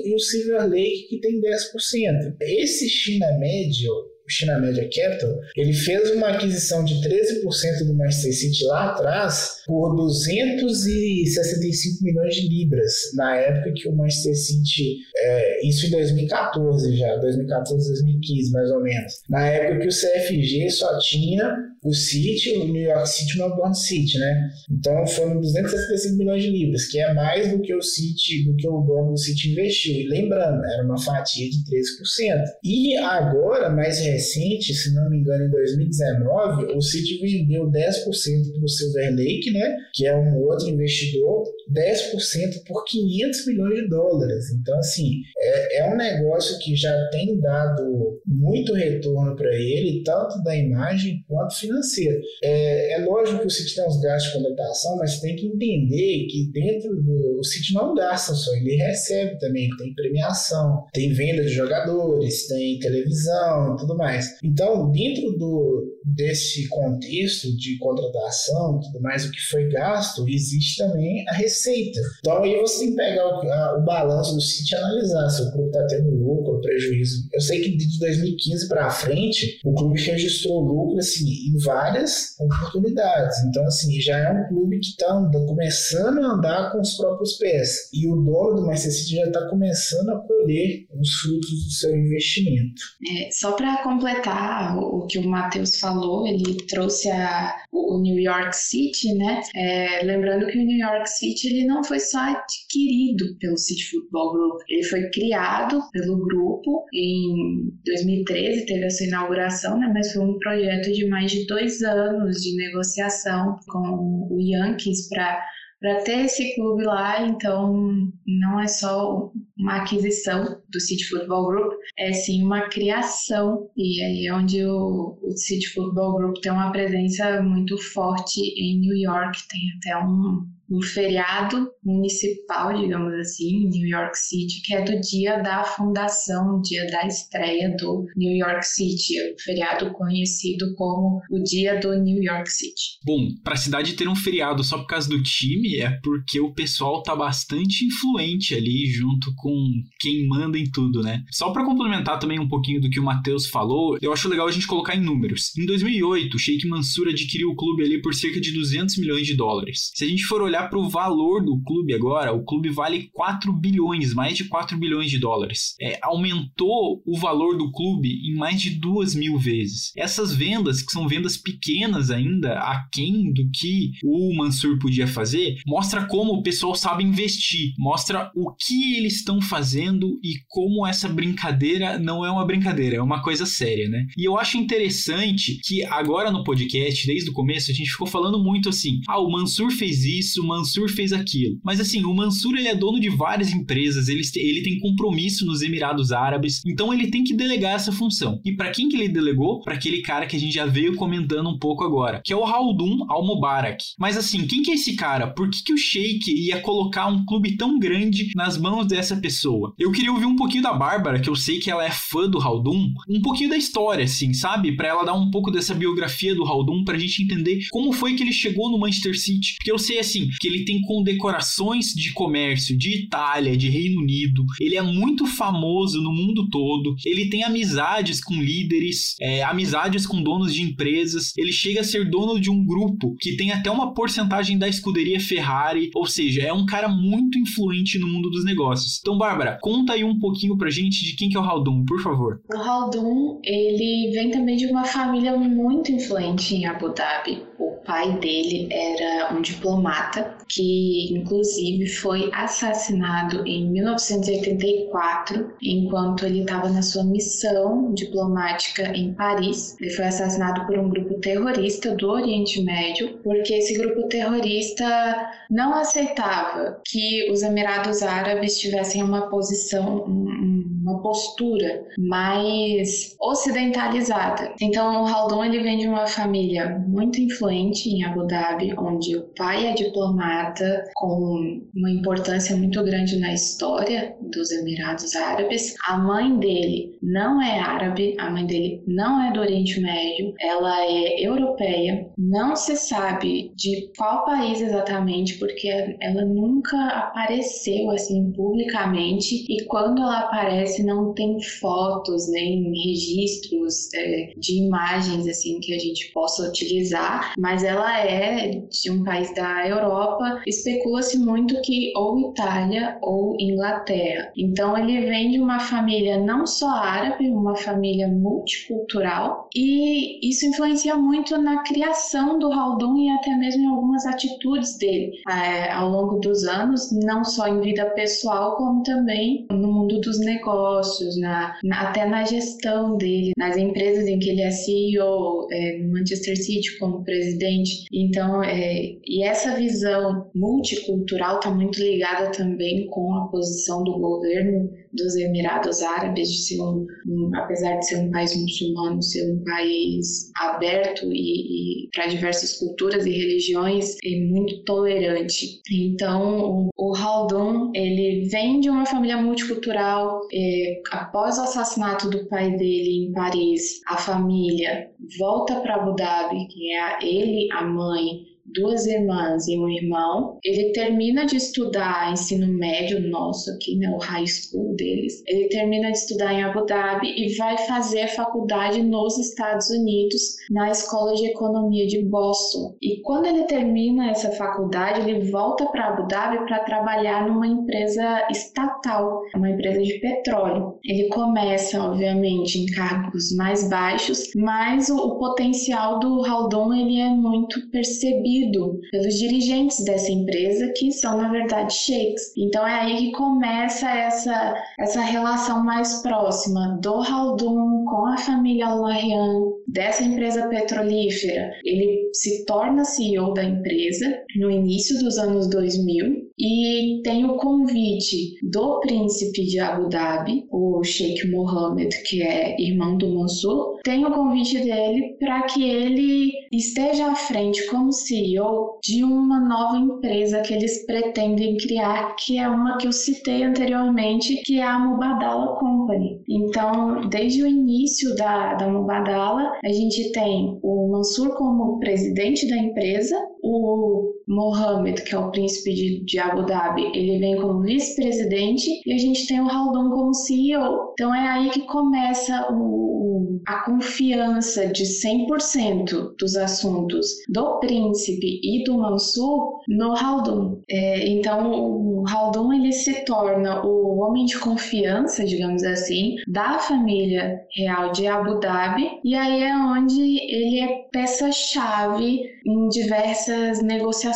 e o Silver Lake, que tem 10%. Esse China Media China Media Capital, ele fez uma aquisição de 13% do Manchester City lá atrás por 265 milhões de libras, na época que o Manchester City, é, isso em 2014 já, 2014, 2015 mais ou menos, na época que o CFG só tinha o City, o New York City e o Melbourne City, né? Então foram 265 milhões de libras, que é mais do que o City, do que o dono do City investiu. E lembrando, era uma fatia de 13%. E agora, mais recente, se não me engano, em 2019, o City vendeu 10% para o Silver Lake, né? Que é um outro investidor, 10% por 500 milhões de dólares. Então, assim, é, é um negócio que já tem dado muito retorno para ele, tanto da imagem quanto financeiro. É, é lógico que o City tem uns gastos de contratação, mas tem que entender que dentro do. O City não gasta só, ele recebe também, tem premiação, tem venda de jogadores, tem televisão tudo mais. Então, dentro do, desse contexto de contratação tudo mais, o que foi gasto, existe também a receita. Então, aí você tem que pegar o, a, o balanço do City e analisar se o clube está tendo lucro ou prejuízo. Eu sei que de 2015 para frente, o clube registrou lucro assim, em várias oportunidades. Então, assim, já é um clube que está começando a andar com os próprios pés. E o dono do Manchester City já está começando a colher os frutos do seu investimento. É, só para completar o que o Matheus falou, ele trouxe a, o New York City, né? É, lembrando que o New York City ele não foi só adquirido pelo City Football Group, ele foi criado pelo grupo em 2013, teve a sua inauguração, né? Mas foi um projeto de mais de dois anos de negociação com o Yankees para para ter esse clube lá, então não é só uma aquisição do City Football Group, é sim uma criação, e aí é onde o, o City Football Group tem uma presença muito forte em New York, tem até um, um feriado municipal, digamos assim, em New York City, que é do dia da fundação, dia da estreia do New York City, o feriado conhecido como o dia do New York City. Bom, para a cidade ter um feriado só por causa do time é porque o pessoal tá bastante influente ali junto com quem manda em tudo, né? Só para complementar também um pouquinho do que o Matheus falou, eu acho legal a gente colocar em números. Em 2008, o Sheikh Mansur adquiriu o clube ali por cerca de 200 milhões de dólares. Se a gente for olhar olhar para o valor do clube agora, o clube vale 4 bilhões, mais de 4 bilhões de dólares. É, aumentou o valor do clube em mais de duas mil vezes. Essas vendas, que são vendas pequenas ainda, aquém do que o Mansur podia fazer, mostra como o pessoal sabe investir, mostra o que eles estão fazendo e como essa brincadeira não é uma brincadeira, é uma coisa séria, né? E eu acho interessante que agora no podcast, desde o começo, a gente ficou falando muito assim: ah, o Mansur fez isso, Mansur fez aquilo. Mas assim, o Mansur ele é dono de várias empresas, ele, ele tem compromisso nos Emirados Árabes, então ele tem que delegar essa função. E para quem que ele delegou? Para aquele cara que a gente já veio comentando um pouco agora, que é o Haldun Al-Mubarak. Mas assim, quem que é esse cara? Por que, que o Sheik ia colocar um clube tão grande nas mãos dessa pessoa? Eu queria ouvir um pouquinho da Bárbara, que eu sei que ela é fã do Haldun, um pouquinho da história, assim, sabe? Para ela dar um pouco dessa biografia do Haldun pra gente entender como foi que ele chegou no Manchester City. Porque eu sei assim, que ele tem condecorações de comércio de Itália, de Reino Unido. Ele é muito famoso no mundo todo. Ele tem amizades com líderes, é, amizades com donos de empresas. Ele chega a ser dono de um grupo que tem até uma porcentagem da escuderia Ferrari, ou seja, é um cara muito influente no mundo dos negócios. Então, Bárbara, conta aí um pouquinho pra gente de quem que é o Haldun, por favor. O Haldun, ele vem também de uma família muito influente em Abu Dhabi. O pai dele era um diplomata que, inclusive, foi assassinado em 1984, enquanto ele estava na sua missão diplomática em Paris. Ele foi assassinado por um grupo terrorista do Oriente Médio, porque esse grupo terrorista não aceitava que os Emirados Árabes tivessem uma posição, uma postura mais ocidentalizada. Então, o Haldon ele vem de uma família muito influente em Abu Dhabi, onde o pai é diplomata com uma importância muito grande na história dos Emirados Árabes. A mãe dele não é árabe, a mãe dele não é do Oriente Médio, ela é europeia. Não se sabe de qual país exatamente, porque ela nunca apareceu assim publicamente e quando ela aparece não tem fotos nem registros é, de imagens assim que a gente possa utilizar, mas ela é de um país da Europa. Especula-se muito que ou Itália ou Inglaterra. Então ele vem de uma família não só árabe, uma família multicultural e isso influencia muito na criação do Haldun e até mesmo em algumas atitudes dele é, ao longo dos anos, não só em vida pessoal como também no mundo dos negócios negócios, na, na, até na gestão dele, nas empresas em que ele é CEO, é, no Manchester City como presidente. Então, é, e essa visão multicultural está muito ligada também com a posição do governo dos Emirados Árabes, de ser um, um apesar de ser um país muçulmano, ser um país aberto e, e para diversas culturas e religiões e muito tolerante. Então, o, o Haldun, ele vem de uma família multicultural. É, após o assassinato do pai dele em Paris, a família volta para Abu Dhabi, que é ele, a mãe duas irmãs e um irmão. Ele termina de estudar ensino médio nosso aqui, né, o high school deles. Ele termina de estudar em Abu Dhabi e vai fazer faculdade nos Estados Unidos, na Escola de Economia de Boston. E quando ele termina essa faculdade, ele volta para Abu Dhabi para trabalhar numa empresa estatal, uma empresa de petróleo. Ele começa, obviamente, em cargos mais baixos, mas o, o potencial do Haldon ele é muito percebido pelos dirigentes dessa empresa, que são, na verdade, sheiks. Então é aí que começa essa, essa relação mais próxima do Haldun com a família Al-Nahyan, dessa empresa petrolífera. Ele se torna CEO da empresa no início dos anos 2000 e tem o convite do príncipe de Abu Dhabi, o Sheikh Mohammed, que é irmão do Mansur, tem o convite dele para que ele esteja à frente como CEO de uma nova empresa que eles pretendem criar, que é uma que eu citei anteriormente, que é a Mubadala Company. Então, desde o início da, da Mubadala, a gente tem o Mansur como presidente da empresa, o Mohammed, que é o príncipe de, de Abu Dhabi, ele vem como vice-presidente e a gente tem o Haldun como CEO. Então é aí que começa o, a confiança de 100% dos assuntos do príncipe e do Mansur no Haldun. É, então o Haldun ele se torna o homem de confiança, digamos assim, da família real de Abu Dhabi e aí é onde ele é peça-chave em diversas negociações,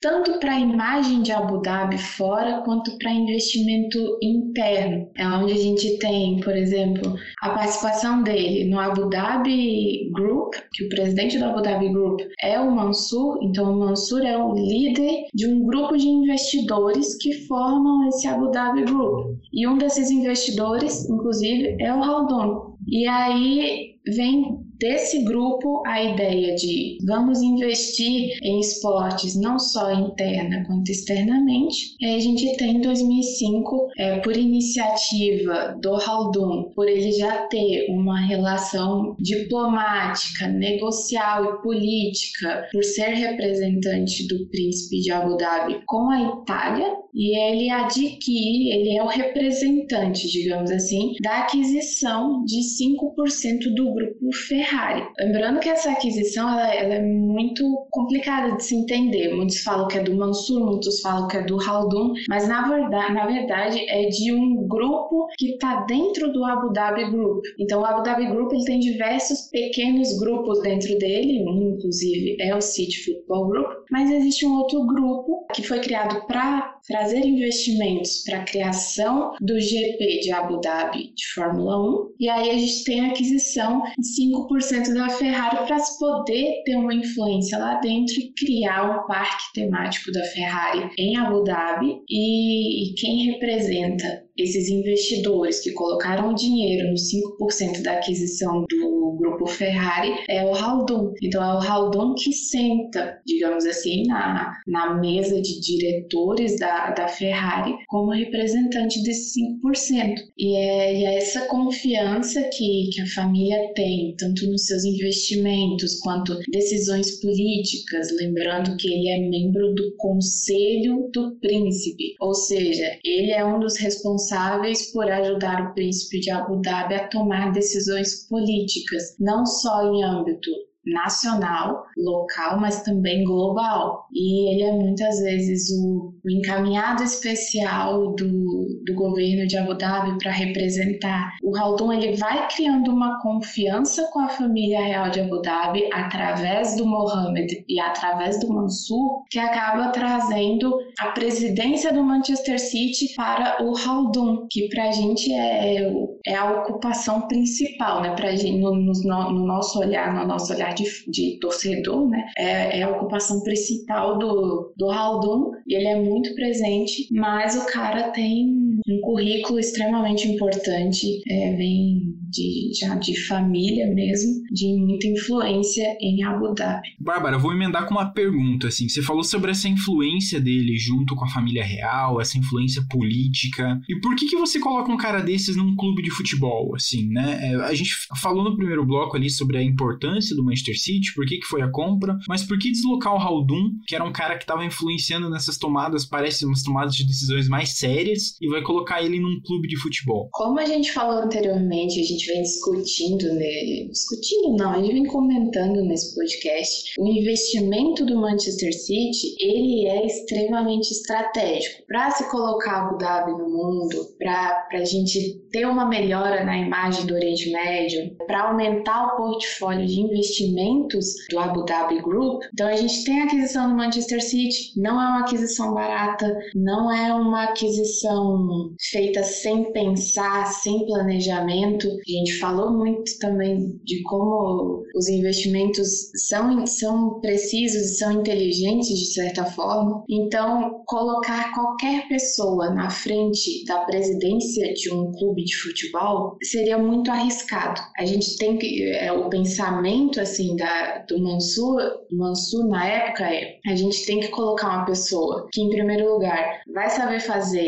tanto para a imagem de Abu Dhabi fora, quanto para investimento interno. É onde a gente tem, por exemplo, a participação dele no Abu Dhabi Group, que o presidente do Abu Dhabi Group é o Mansur, então o Mansur é o líder de um grupo de investidores que formam esse Abu Dhabi Group. E um desses investidores, inclusive, é o Haldon. E aí vem desse grupo a ideia de vamos investir em esportes não só interna quanto externamente. E a gente tem em 2005, é, por iniciativa do Haldun, por ele já ter uma relação diplomática, negocial e política, por ser representante do príncipe de Abu Dhabi com a Itália, e ele adquire, ele é o representante, digamos assim, da aquisição de 5% do grupo Ferrari. Lembrando que essa aquisição ela, ela, é muito complicada de se entender. Muitos falam que é do Mansur, muitos falam que é do Haldun, mas na verdade, na verdade é de um grupo que está dentro do Abu Dhabi Group. Então o Abu Dhabi Group ele tem diversos pequenos grupos dentro dele, um inclusive é o City Football Group, mas existe um outro grupo que foi criado para trazer investimentos para a criação do GP de Abu Dhabi de Fórmula 1. E aí a gente tem a aquisição de 5% da Ferrari para se poder ter uma influência lá dentro e criar um parque temático da Ferrari em Abu Dhabi. E, e quem representa esses investidores que colocaram dinheiro nos 5% da aquisição do grupo Ferrari é o Haldun. Então é o Haldun que senta, digamos assim, na, na mesa de diretores da, da Ferrari como representante desses 5%. E é, e é essa confiança que, que a família tem, tanto nos seus investimentos quanto decisões políticas, lembrando que ele é membro do Conselho do Príncipe, ou seja, ele é um dos responsáveis responsáveis por ajudar o príncipe de Abu Dhabi a tomar decisões políticas, não só em âmbito nacional, local, mas também global. E ele é muitas vezes o, o encaminhado especial do, do governo de Abu Dhabi para representar. O Haldun ele vai criando uma confiança com a família real de Abu Dhabi através do Mohammed e através do Mansur, que acaba trazendo a presidência do Manchester City para o Haldun, que para a gente é, é a ocupação principal, né? Pra gente, no, no, no nosso olhar, no nosso olhar de, de torcedor, né? É, é, a ocupação principal do, do Haldun e ele é muito presente, mas o cara tem um currículo extremamente importante, é, vem de, já de família mesmo, de muita influência em Abu Dhabi. Bárbara, vou emendar com uma pergunta, assim, você falou sobre essa influência dele junto com a família real, essa influência política, e por que que você coloca um cara desses num clube de futebol, assim, né? É, a gente falou no primeiro bloco ali sobre a importância do Manchester City, por que que foi a compra, mas por que deslocar o Haldun, que era um cara que estava influenciando nessas tomadas, parece umas tomadas de decisões mais sérias, e vai colocar ele num clube de futebol? Como a gente falou anteriormente, a gente vem discutindo, né? discutindo não, a gente vem comentando nesse podcast, o investimento do Manchester City, ele é extremamente estratégico. Para se colocar Abu Dhabi no mundo, para a gente ter uma melhora na imagem do Oriente Médio, para aumentar o portfólio de investimentos do Abu Dhabi Group, então a gente tem a aquisição do Manchester City, não é uma aquisição barata, não é uma aquisição feita sem pensar, sem planejamento. A gente falou muito também de como os investimentos são, são precisos, são inteligentes de certa forma. Então, colocar qualquer pessoa na frente da presidência de um clube de futebol seria muito arriscado. A gente tem que é, o pensamento assim da do Mansur, Mansur na época é a gente tem que colocar uma pessoa que em primeiro lugar vai saber fazer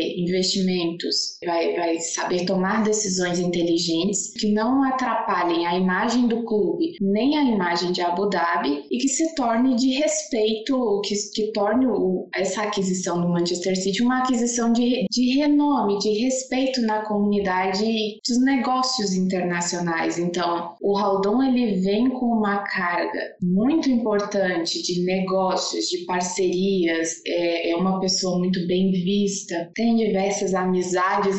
vai, vai saber tomar decisões inteligentes que não atrapalhem a imagem do clube nem a imagem de Abu Dhabi e que se torne de respeito, que, que torne o, essa aquisição do Manchester City uma aquisição de, de renome, de respeito na comunidade dos negócios internacionais. Então, o Haldon ele vem com uma carga muito importante de negócios, de parcerias, é, é uma pessoa muito bem vista, tem diversas amizades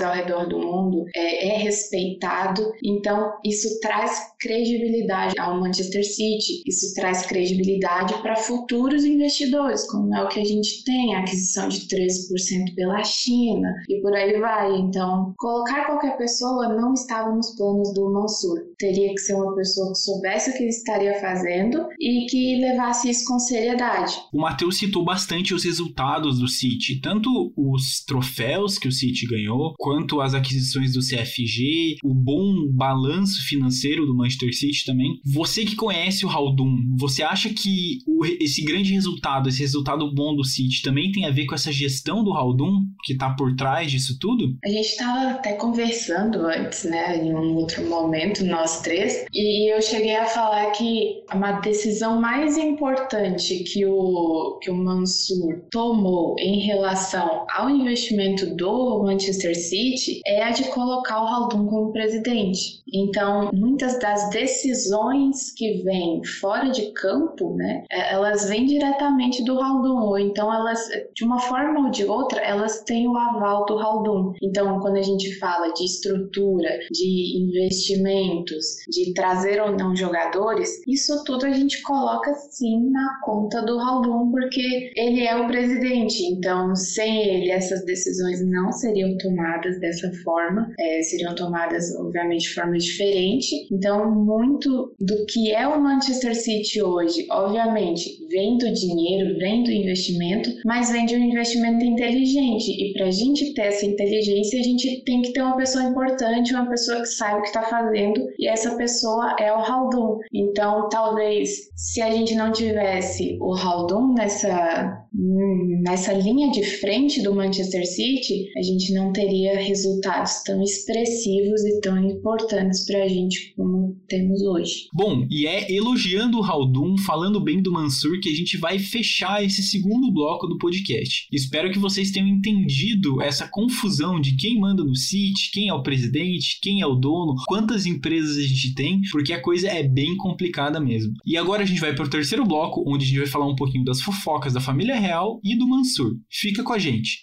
ao redor do mundo, é, é respeitado. Então, isso traz credibilidade ao Manchester City, isso traz credibilidade para futuros investidores, como é o que a gente tem, a aquisição de 13% pela China e por aí vai. Então, colocar qualquer pessoa não estava nos planos do Mansur. Teria que ser uma pessoa que soubesse o que ele estaria fazendo e que levasse isso com seriedade. O Matheus citou bastante os resultados do City, tanto os troféus que o City ganhou, quanto as aquisições do CFG, o bom balanço financeiro do Manchester City também. Você que conhece o Haldun, você acha que o, esse grande resultado, esse resultado bom do City também tem a ver com essa gestão do Haldun que está por trás disso tudo? A gente estava até conversando antes, né, em um outro momento, nós três, e eu cheguei a falar que uma decisão mais importante que o, que o Mansur tomou em relação ao investimento do Manchester City é a de colocar o Haldun como presidente. Então, muitas das decisões que vêm fora de campo, né, é, elas vêm diretamente do Haldun, então elas, de uma forma ou de outra, elas têm o aval do Haldun. Então, quando a gente fala de estrutura, de investimentos, de trazer ou não jogadores, isso tudo a gente coloca sim na conta do Haldun, porque ele é o presidente. Então, sem ele, essas decisões não seriam tomadas dessa forma, é, seriam tomadas, obviamente, de forma diferente. Então, muito do que é o Manchester City hoje, obviamente, vem do dinheiro, vem do investimento, mas vem de um investimento inteligente. E para a gente ter essa inteligência, a gente tem que ter uma pessoa importante, uma pessoa que sabe o que está fazendo, e essa pessoa é o Haldun. Então, talvez, se a gente não tivesse o Haldun nessa, nessa linha de frente do Manchester City, a gente não teria resultados tão expressivos e tão importantes para a gente como temos hoje. Bom, e é elogiando o Haldun, falando bem do Mansur, que a gente vai fechar esse segundo bloco do podcast. Espero que vocês tenham entendido essa confusão de quem manda no City, quem é o presidente, quem é o dono, quantas empresas a gente tem, porque a coisa é bem complicada mesmo. E agora a gente vai para o terceiro bloco, onde a gente vai falar um pouquinho das fofocas da família real e do Mansur. Fica com a gente.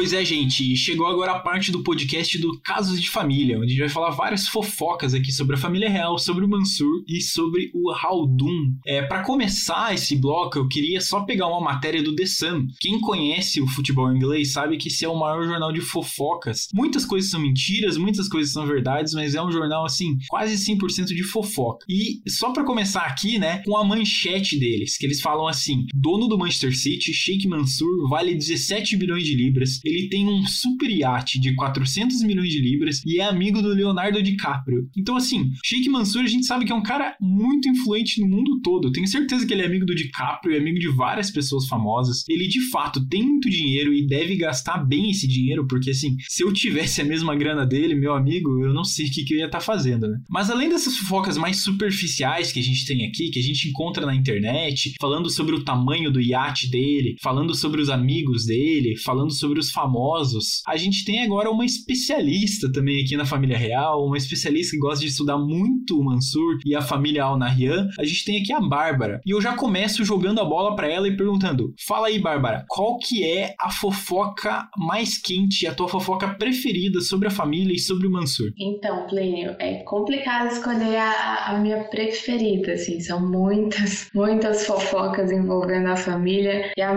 Pois é, gente, chegou agora a parte do podcast do Casos de Família, onde a gente vai falar várias fofocas aqui sobre a família real, sobre o Mansur e sobre o Haldun. É, para começar esse bloco, eu queria só pegar uma matéria do The Sun. Quem conhece o futebol inglês sabe que esse é o maior jornal de fofocas. Muitas coisas são mentiras, muitas coisas são verdades, mas é um jornal assim, quase 100% de fofoca. E só para começar aqui, né, com a manchete deles, que eles falam assim: dono do Manchester City, Sheikh Mansur, vale 17 bilhões de libras ele tem um super iate de 400 milhões de libras e é amigo do Leonardo DiCaprio. Então, assim, Sheikh Mansour a gente sabe que é um cara muito influente no mundo todo. Tenho certeza que ele é amigo do DiCaprio, é amigo de várias pessoas famosas. Ele, de fato, tem muito dinheiro e deve gastar bem esse dinheiro, porque, assim, se eu tivesse a mesma grana dele, meu amigo, eu não sei o que, que eu ia estar tá fazendo, né? Mas além dessas fofocas mais superficiais que a gente tem aqui, que a gente encontra na internet, falando sobre o tamanho do iate dele, falando sobre os amigos dele, falando sobre os famosos, a gente tem agora uma especialista também aqui na família real, uma especialista que gosta de estudar muito o Mansur e a família Al Nahyan. A gente tem aqui a Bárbara. E eu já começo jogando a bola para ela e perguntando: "Fala aí, Bárbara, qual que é a fofoca mais quente, a tua fofoca preferida sobre a família e sobre o Mansur?" Então, Plínio, é complicado escolher a, a minha preferida, assim, são muitas, muitas fofocas envolvendo a família e a,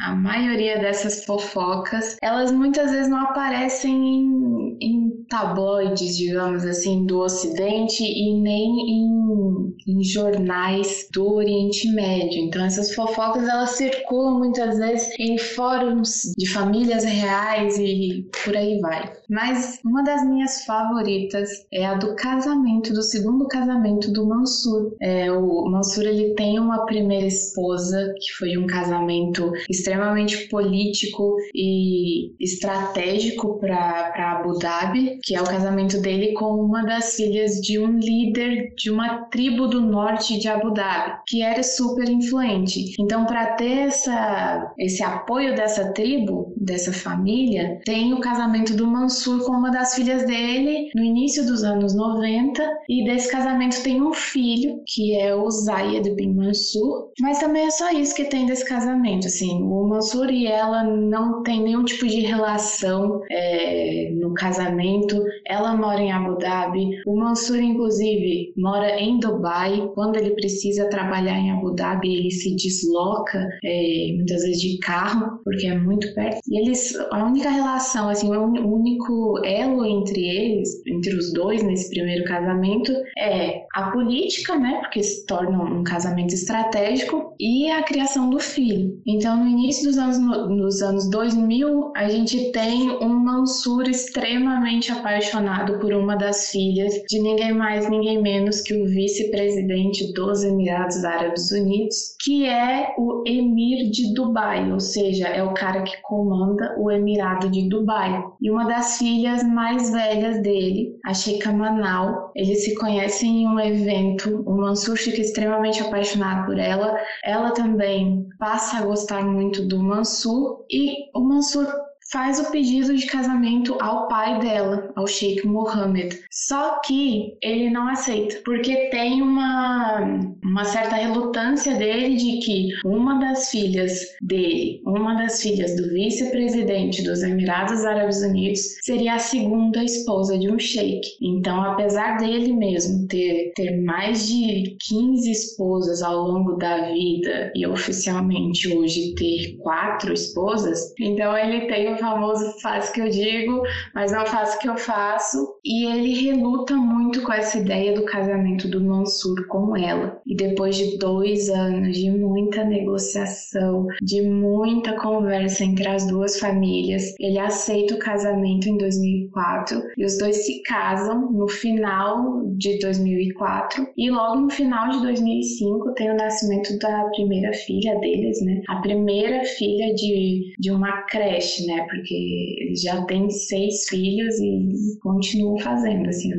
a maioria dessas fofocas elas muitas vezes não aparecem em, em tabloides, digamos assim, do Ocidente e nem em, em, jornais do Oriente Médio. Então essas fofocas elas circulam muitas vezes em fóruns de famílias reais e por aí vai. Mas uma das minhas favoritas é a do casamento, do segundo casamento do Mansur. É, o Mansur ele tem uma primeira esposa que foi um casamento extremamente político e estratégico para Abu Dhabi, que é o casamento dele com uma das filhas de um líder de uma tribo do norte de Abu Dhabi, que era super influente. Então, para ter essa, esse apoio dessa tribo, dessa família, tem o casamento do Mansur com uma das filhas dele no início dos anos 90, e desse casamento tem um filho, que é o Zayed bin Mansur, mas também é só isso que tem desse casamento, assim, o Mansur e ela não tem nenhum tipo de relação é, no casamento. Ela mora em Abu Dhabi. O Mansur, inclusive, mora em Dubai. Quando ele precisa trabalhar em Abu Dhabi, ele se desloca é, muitas vezes de carro, porque é muito perto. E eles, a única relação, assim, o único único elo entre eles, entre os dois nesse primeiro casamento, é a política, né? Porque se torna um casamento estratégico, e a criação do filho. Então, no início dos anos, nos anos 2000, a gente tem um Mansur extremamente apaixonado por uma das filhas de ninguém mais, ninguém menos que o vice-presidente dos Emirados Árabes Unidos, que é o Emir de Dubai, ou seja, é o cara que comanda o Emirado de Dubai. E uma das filhas mais velhas dele, a Sheikha Manal, eles se conhecem em um evento. O Mansur fica extremamente apaixonado por ela. Ela também passa a gostar muito do Mansur e o Mansur faz o pedido de casamento ao pai dela, ao Sheikh Mohammed. Só que ele não aceita, porque tem uma, uma certa relutância dele de que uma das filhas dele, uma das filhas do vice-presidente dos Emirados Árabes Unidos, seria a segunda esposa de um sheik. Então, apesar dele mesmo ter, ter mais de 15 esposas ao longo da vida e oficialmente hoje ter quatro esposas, então ele tem famoso faz o que eu digo, mas não faço o que eu faço. E ele reluta muito com essa ideia do casamento do Mansur com ela. E depois de dois anos de muita negociação, de muita conversa entre as duas famílias, ele aceita o casamento em 2004 e os dois se casam no final de 2004 e logo no final de 2005 tem o nascimento da primeira filha deles, né? A primeira filha de, de uma creche, né? Porque eles já têm seis filhos e continuam fazendo, assim,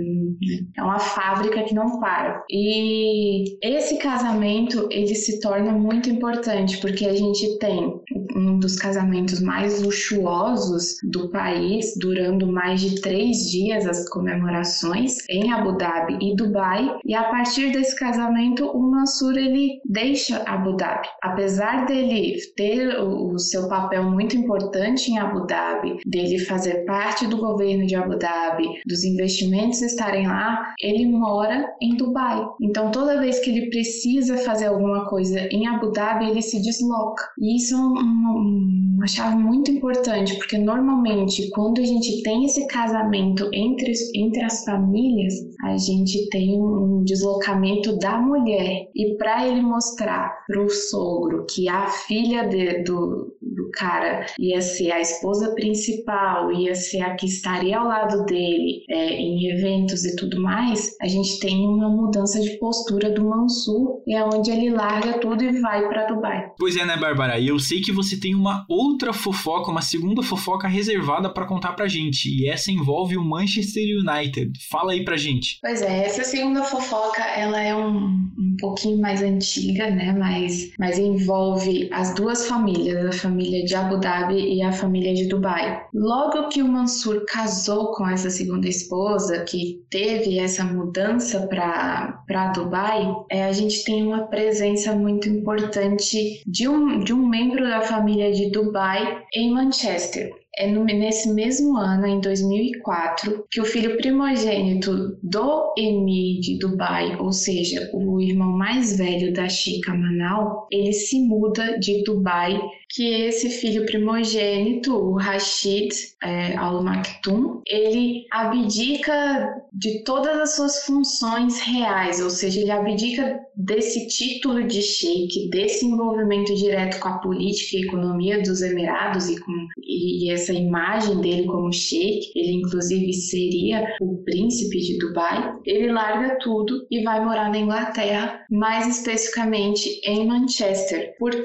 é uma fábrica que não para. E esse casamento, ele se torna muito importante, porque a gente tem um dos casamentos mais luxuosos do país, durando mais de três dias as comemorações em Abu Dhabi e Dubai. E a partir desse casamento, o Mansur ele deixa Abu Dhabi. Apesar dele ter o seu papel muito importante em Abu Dhabi, dele fazer parte do governo de Abu Dhabi, dos investimentos estarem lá, ele mora em Dubai. Então toda vez que ele precisa fazer alguma coisa em Abu Dhabi, ele se desloca. E isso é uma, chave muito importante, porque normalmente quando a gente tem esse casamento entre, entre as famílias, a gente tem um deslocamento da mulher. E para ele mostrar para o sogro que a filha de, do, do cara ia ser a esposa principal, ia ser a que estaria ao lado dele é, em eventos e tudo mais, a gente tem uma mudança de postura do Mansur, é onde ele larga tudo e vai para Dubai. Pois é, né, Bárbara? E eu sei que você tem uma outra fofoca, uma segunda fofoca reservada para contar pra gente, e essa envolve o Manchester United. Fala aí pra gente. Pois é, essa segunda fofoca, ela é um, um pouquinho mais antiga, né, mas, mas envolve as duas famílias, a família de Abu Dhabi e a família de Dubai. Logo que o Mansur casou com essa segunda esposa, que teve essa mudança para Dubai, é, a gente tem uma presença muito importante de um, de um membro da família de Dubai em Manchester. É nesse mesmo ano, em 2004, que o filho primogênito do emir de Dubai, ou seja, o irmão mais velho da Sheikha Manal, ele se muda de Dubai que esse filho primogênito, o Rashid é, Al Maktoum, ele abdica de todas as suas funções reais, ou seja, ele abdica desse título de sheik, desse envolvimento direto com a política e economia dos Emirados e com e essa imagem dele como sheik, ele inclusive seria o príncipe de Dubai, ele larga tudo e vai morar na Inglaterra, mais especificamente em Manchester. Por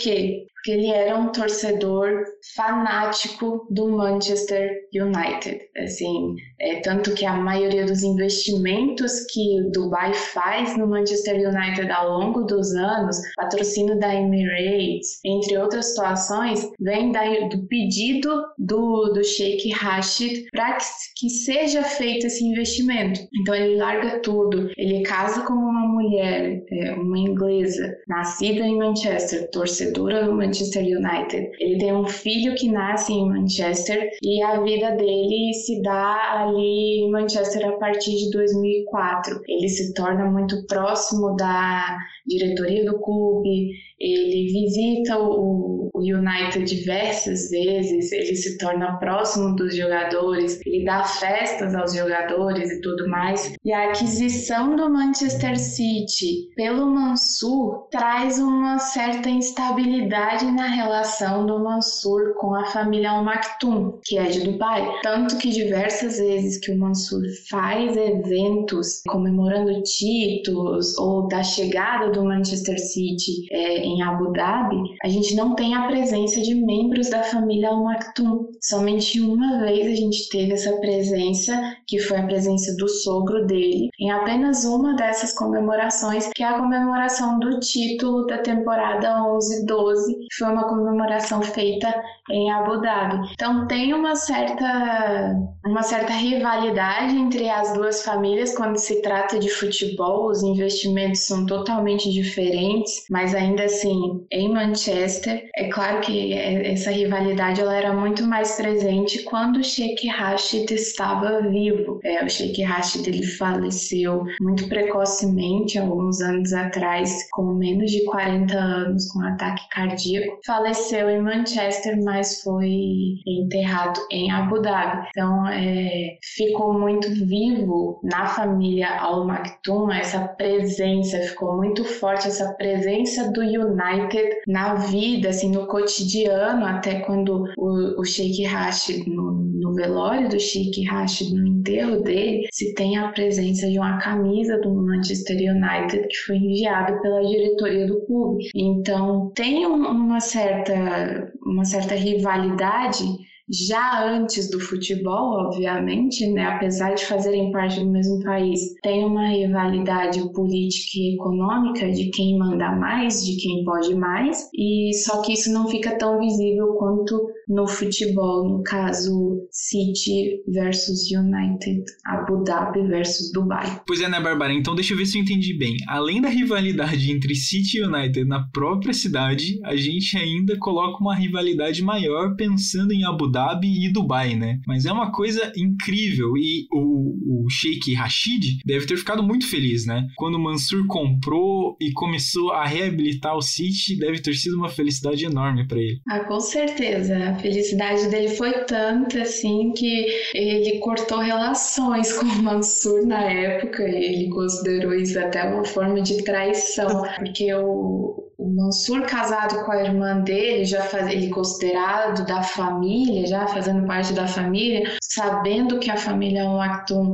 quê? que ele era um torcedor fanático do Manchester United. Assim, é, tanto que a maioria dos investimentos que Dubai faz no Manchester United ao longo dos anos, patrocínio da Emirates, entre outras situações, vem do pedido do, do Sheikh Rashid para que, que seja feito esse investimento. Então ele larga tudo, ele casa com uma mulher, é, uma inglesa, nascida em Manchester, torcedora do Manchester United. Ele tem um filho que nasce em Manchester e a vida dele se dá ali em Manchester a partir de 2004. Ele se torna muito próximo da diretoria do clube, ele visita o, United diversas vezes, ele se torna próximo dos jogadores, ele dá festas aos jogadores e tudo mais. E a aquisição do Manchester City pelo Mansur traz uma certa instabilidade na relação do Mansur com a família Al Maktoum, que é de Dubai. Tanto que diversas vezes que o Mansur faz eventos comemorando títulos ou da chegada do Manchester City é, em Abu Dhabi, a gente não tem a presença de membros da família Al Maktoum. Somente uma vez a gente teve essa presença, que foi a presença do sogro dele, em apenas uma dessas comemorações, que é a comemoração do título da temporada 11-12, que foi uma comemoração feita em Abu Dhabi. Então tem uma certa, uma certa rivalidade entre as duas famílias quando se trata de futebol, os investimentos são totalmente diferentes, mas ainda assim, em Manchester, é claro que essa rivalidade ela era muito mais presente quando o Sheikh Rashid estava vivo. É, o Sheikh Rashid ele faleceu muito precocemente, alguns anos atrás, com menos de 40 anos, com um ataque cardíaco. Faleceu em Manchester, mas foi enterrado em Abu Dhabi. Então, é, ficou muito vivo na família Al Maktoum essa presença, ficou muito forte essa presença do United na vida, assim, no cotidiano, até quando o, o Sheikh Rashid, no, no velório do Sheikh Rashid, no enterro dele, se tem a presença de uma camisa do Manchester United que foi enviada pela diretoria do clube. Então, tem uma certa, uma certa rivalidade já antes do futebol, obviamente, né, apesar de fazerem parte do mesmo país, tem uma rivalidade política e econômica de quem manda mais, de quem pode mais, e só que isso não fica tão visível quanto no futebol, no caso City versus United, Abu Dhabi versus Dubai. Pois é, né, Bárbara? Então deixa eu ver se eu entendi bem. Além da rivalidade entre City e United na própria cidade, a gente ainda coloca uma rivalidade maior pensando em Abu Dhabi e Dubai, né? Mas é uma coisa incrível e o, o Sheikh Rashid deve ter ficado muito feliz, né? Quando o Mansur comprou e começou a reabilitar o City, deve ter sido uma felicidade enorme para ele. Ah, com certeza felicidade dele foi tanta assim que ele cortou relações com o Mansur na época. E ele considerou isso até uma forma de traição, porque o, o Mansur casado com a irmã dele, já faz, ele considerado da família, já fazendo parte da família, sabendo que a família Al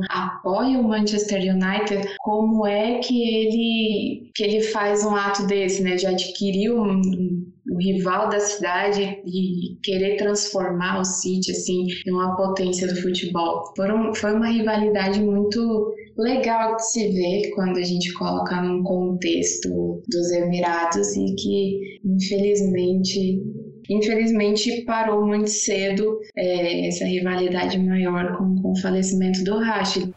apoia o Manchester United, como é que ele que ele faz um ato desse, né, de adquirir um, o rival da cidade e querer transformar o City assim em uma potência do futebol. Foram, foi uma rivalidade muito legal de se ver quando a gente coloca num contexto dos Emirados e que infelizmente infelizmente parou muito cedo é, essa rivalidade maior com, com o falecimento do Rashid.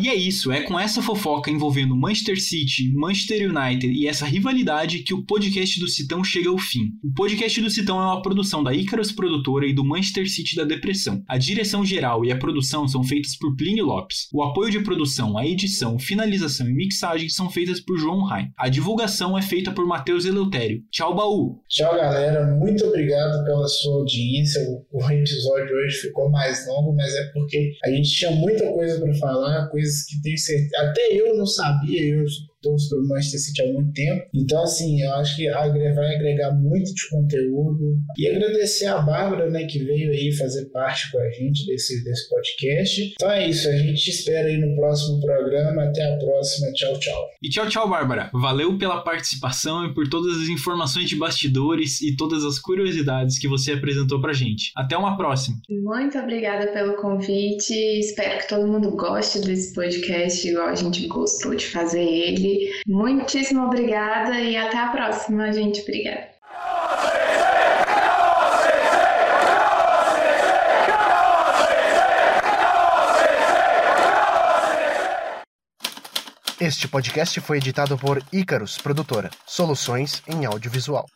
E é isso, é com essa fofoca envolvendo Manchester City, Manchester United e essa rivalidade que o podcast do Citão chega ao fim. O podcast do Citão é uma produção da Icarus Produtora e do Manchester City da Depressão. A direção geral e a produção são feitas por Plínio Lopes. O apoio de produção, a edição, finalização e mixagem são feitas por João Rai. A divulgação é feita por Matheus Eleutério. Tchau, baú! Tchau, galera. Muito obrigado pela sua audiência. O episódio hoje ficou mais longo, mas é porque a gente tinha muita coisa para falar, coisa coisas que tenho certeza. Até eu não sabia, eu torço pelo Manchester City há muito tempo. Então, assim, eu acho que vai agregar muito de conteúdo. E agradecer a Bárbara, né, que veio aí fazer parte com a gente desse, desse podcast. Então é isso, a gente espera aí no próximo programa. Até a próxima. Tchau, tchau. E tchau, tchau, Bárbara. Valeu pela participação e por todas as informações de bastidores e todas as curiosidades que você apresentou pra gente. Até uma próxima. Muito obrigada pelo convite. Espero que todo mundo goste desse podcast igual a gente gostou de fazer ele. Muitíssimo obrigada e até a próxima, gente. Obrigada. Este podcast foi editado por Icarus Produtora, soluções em audiovisual.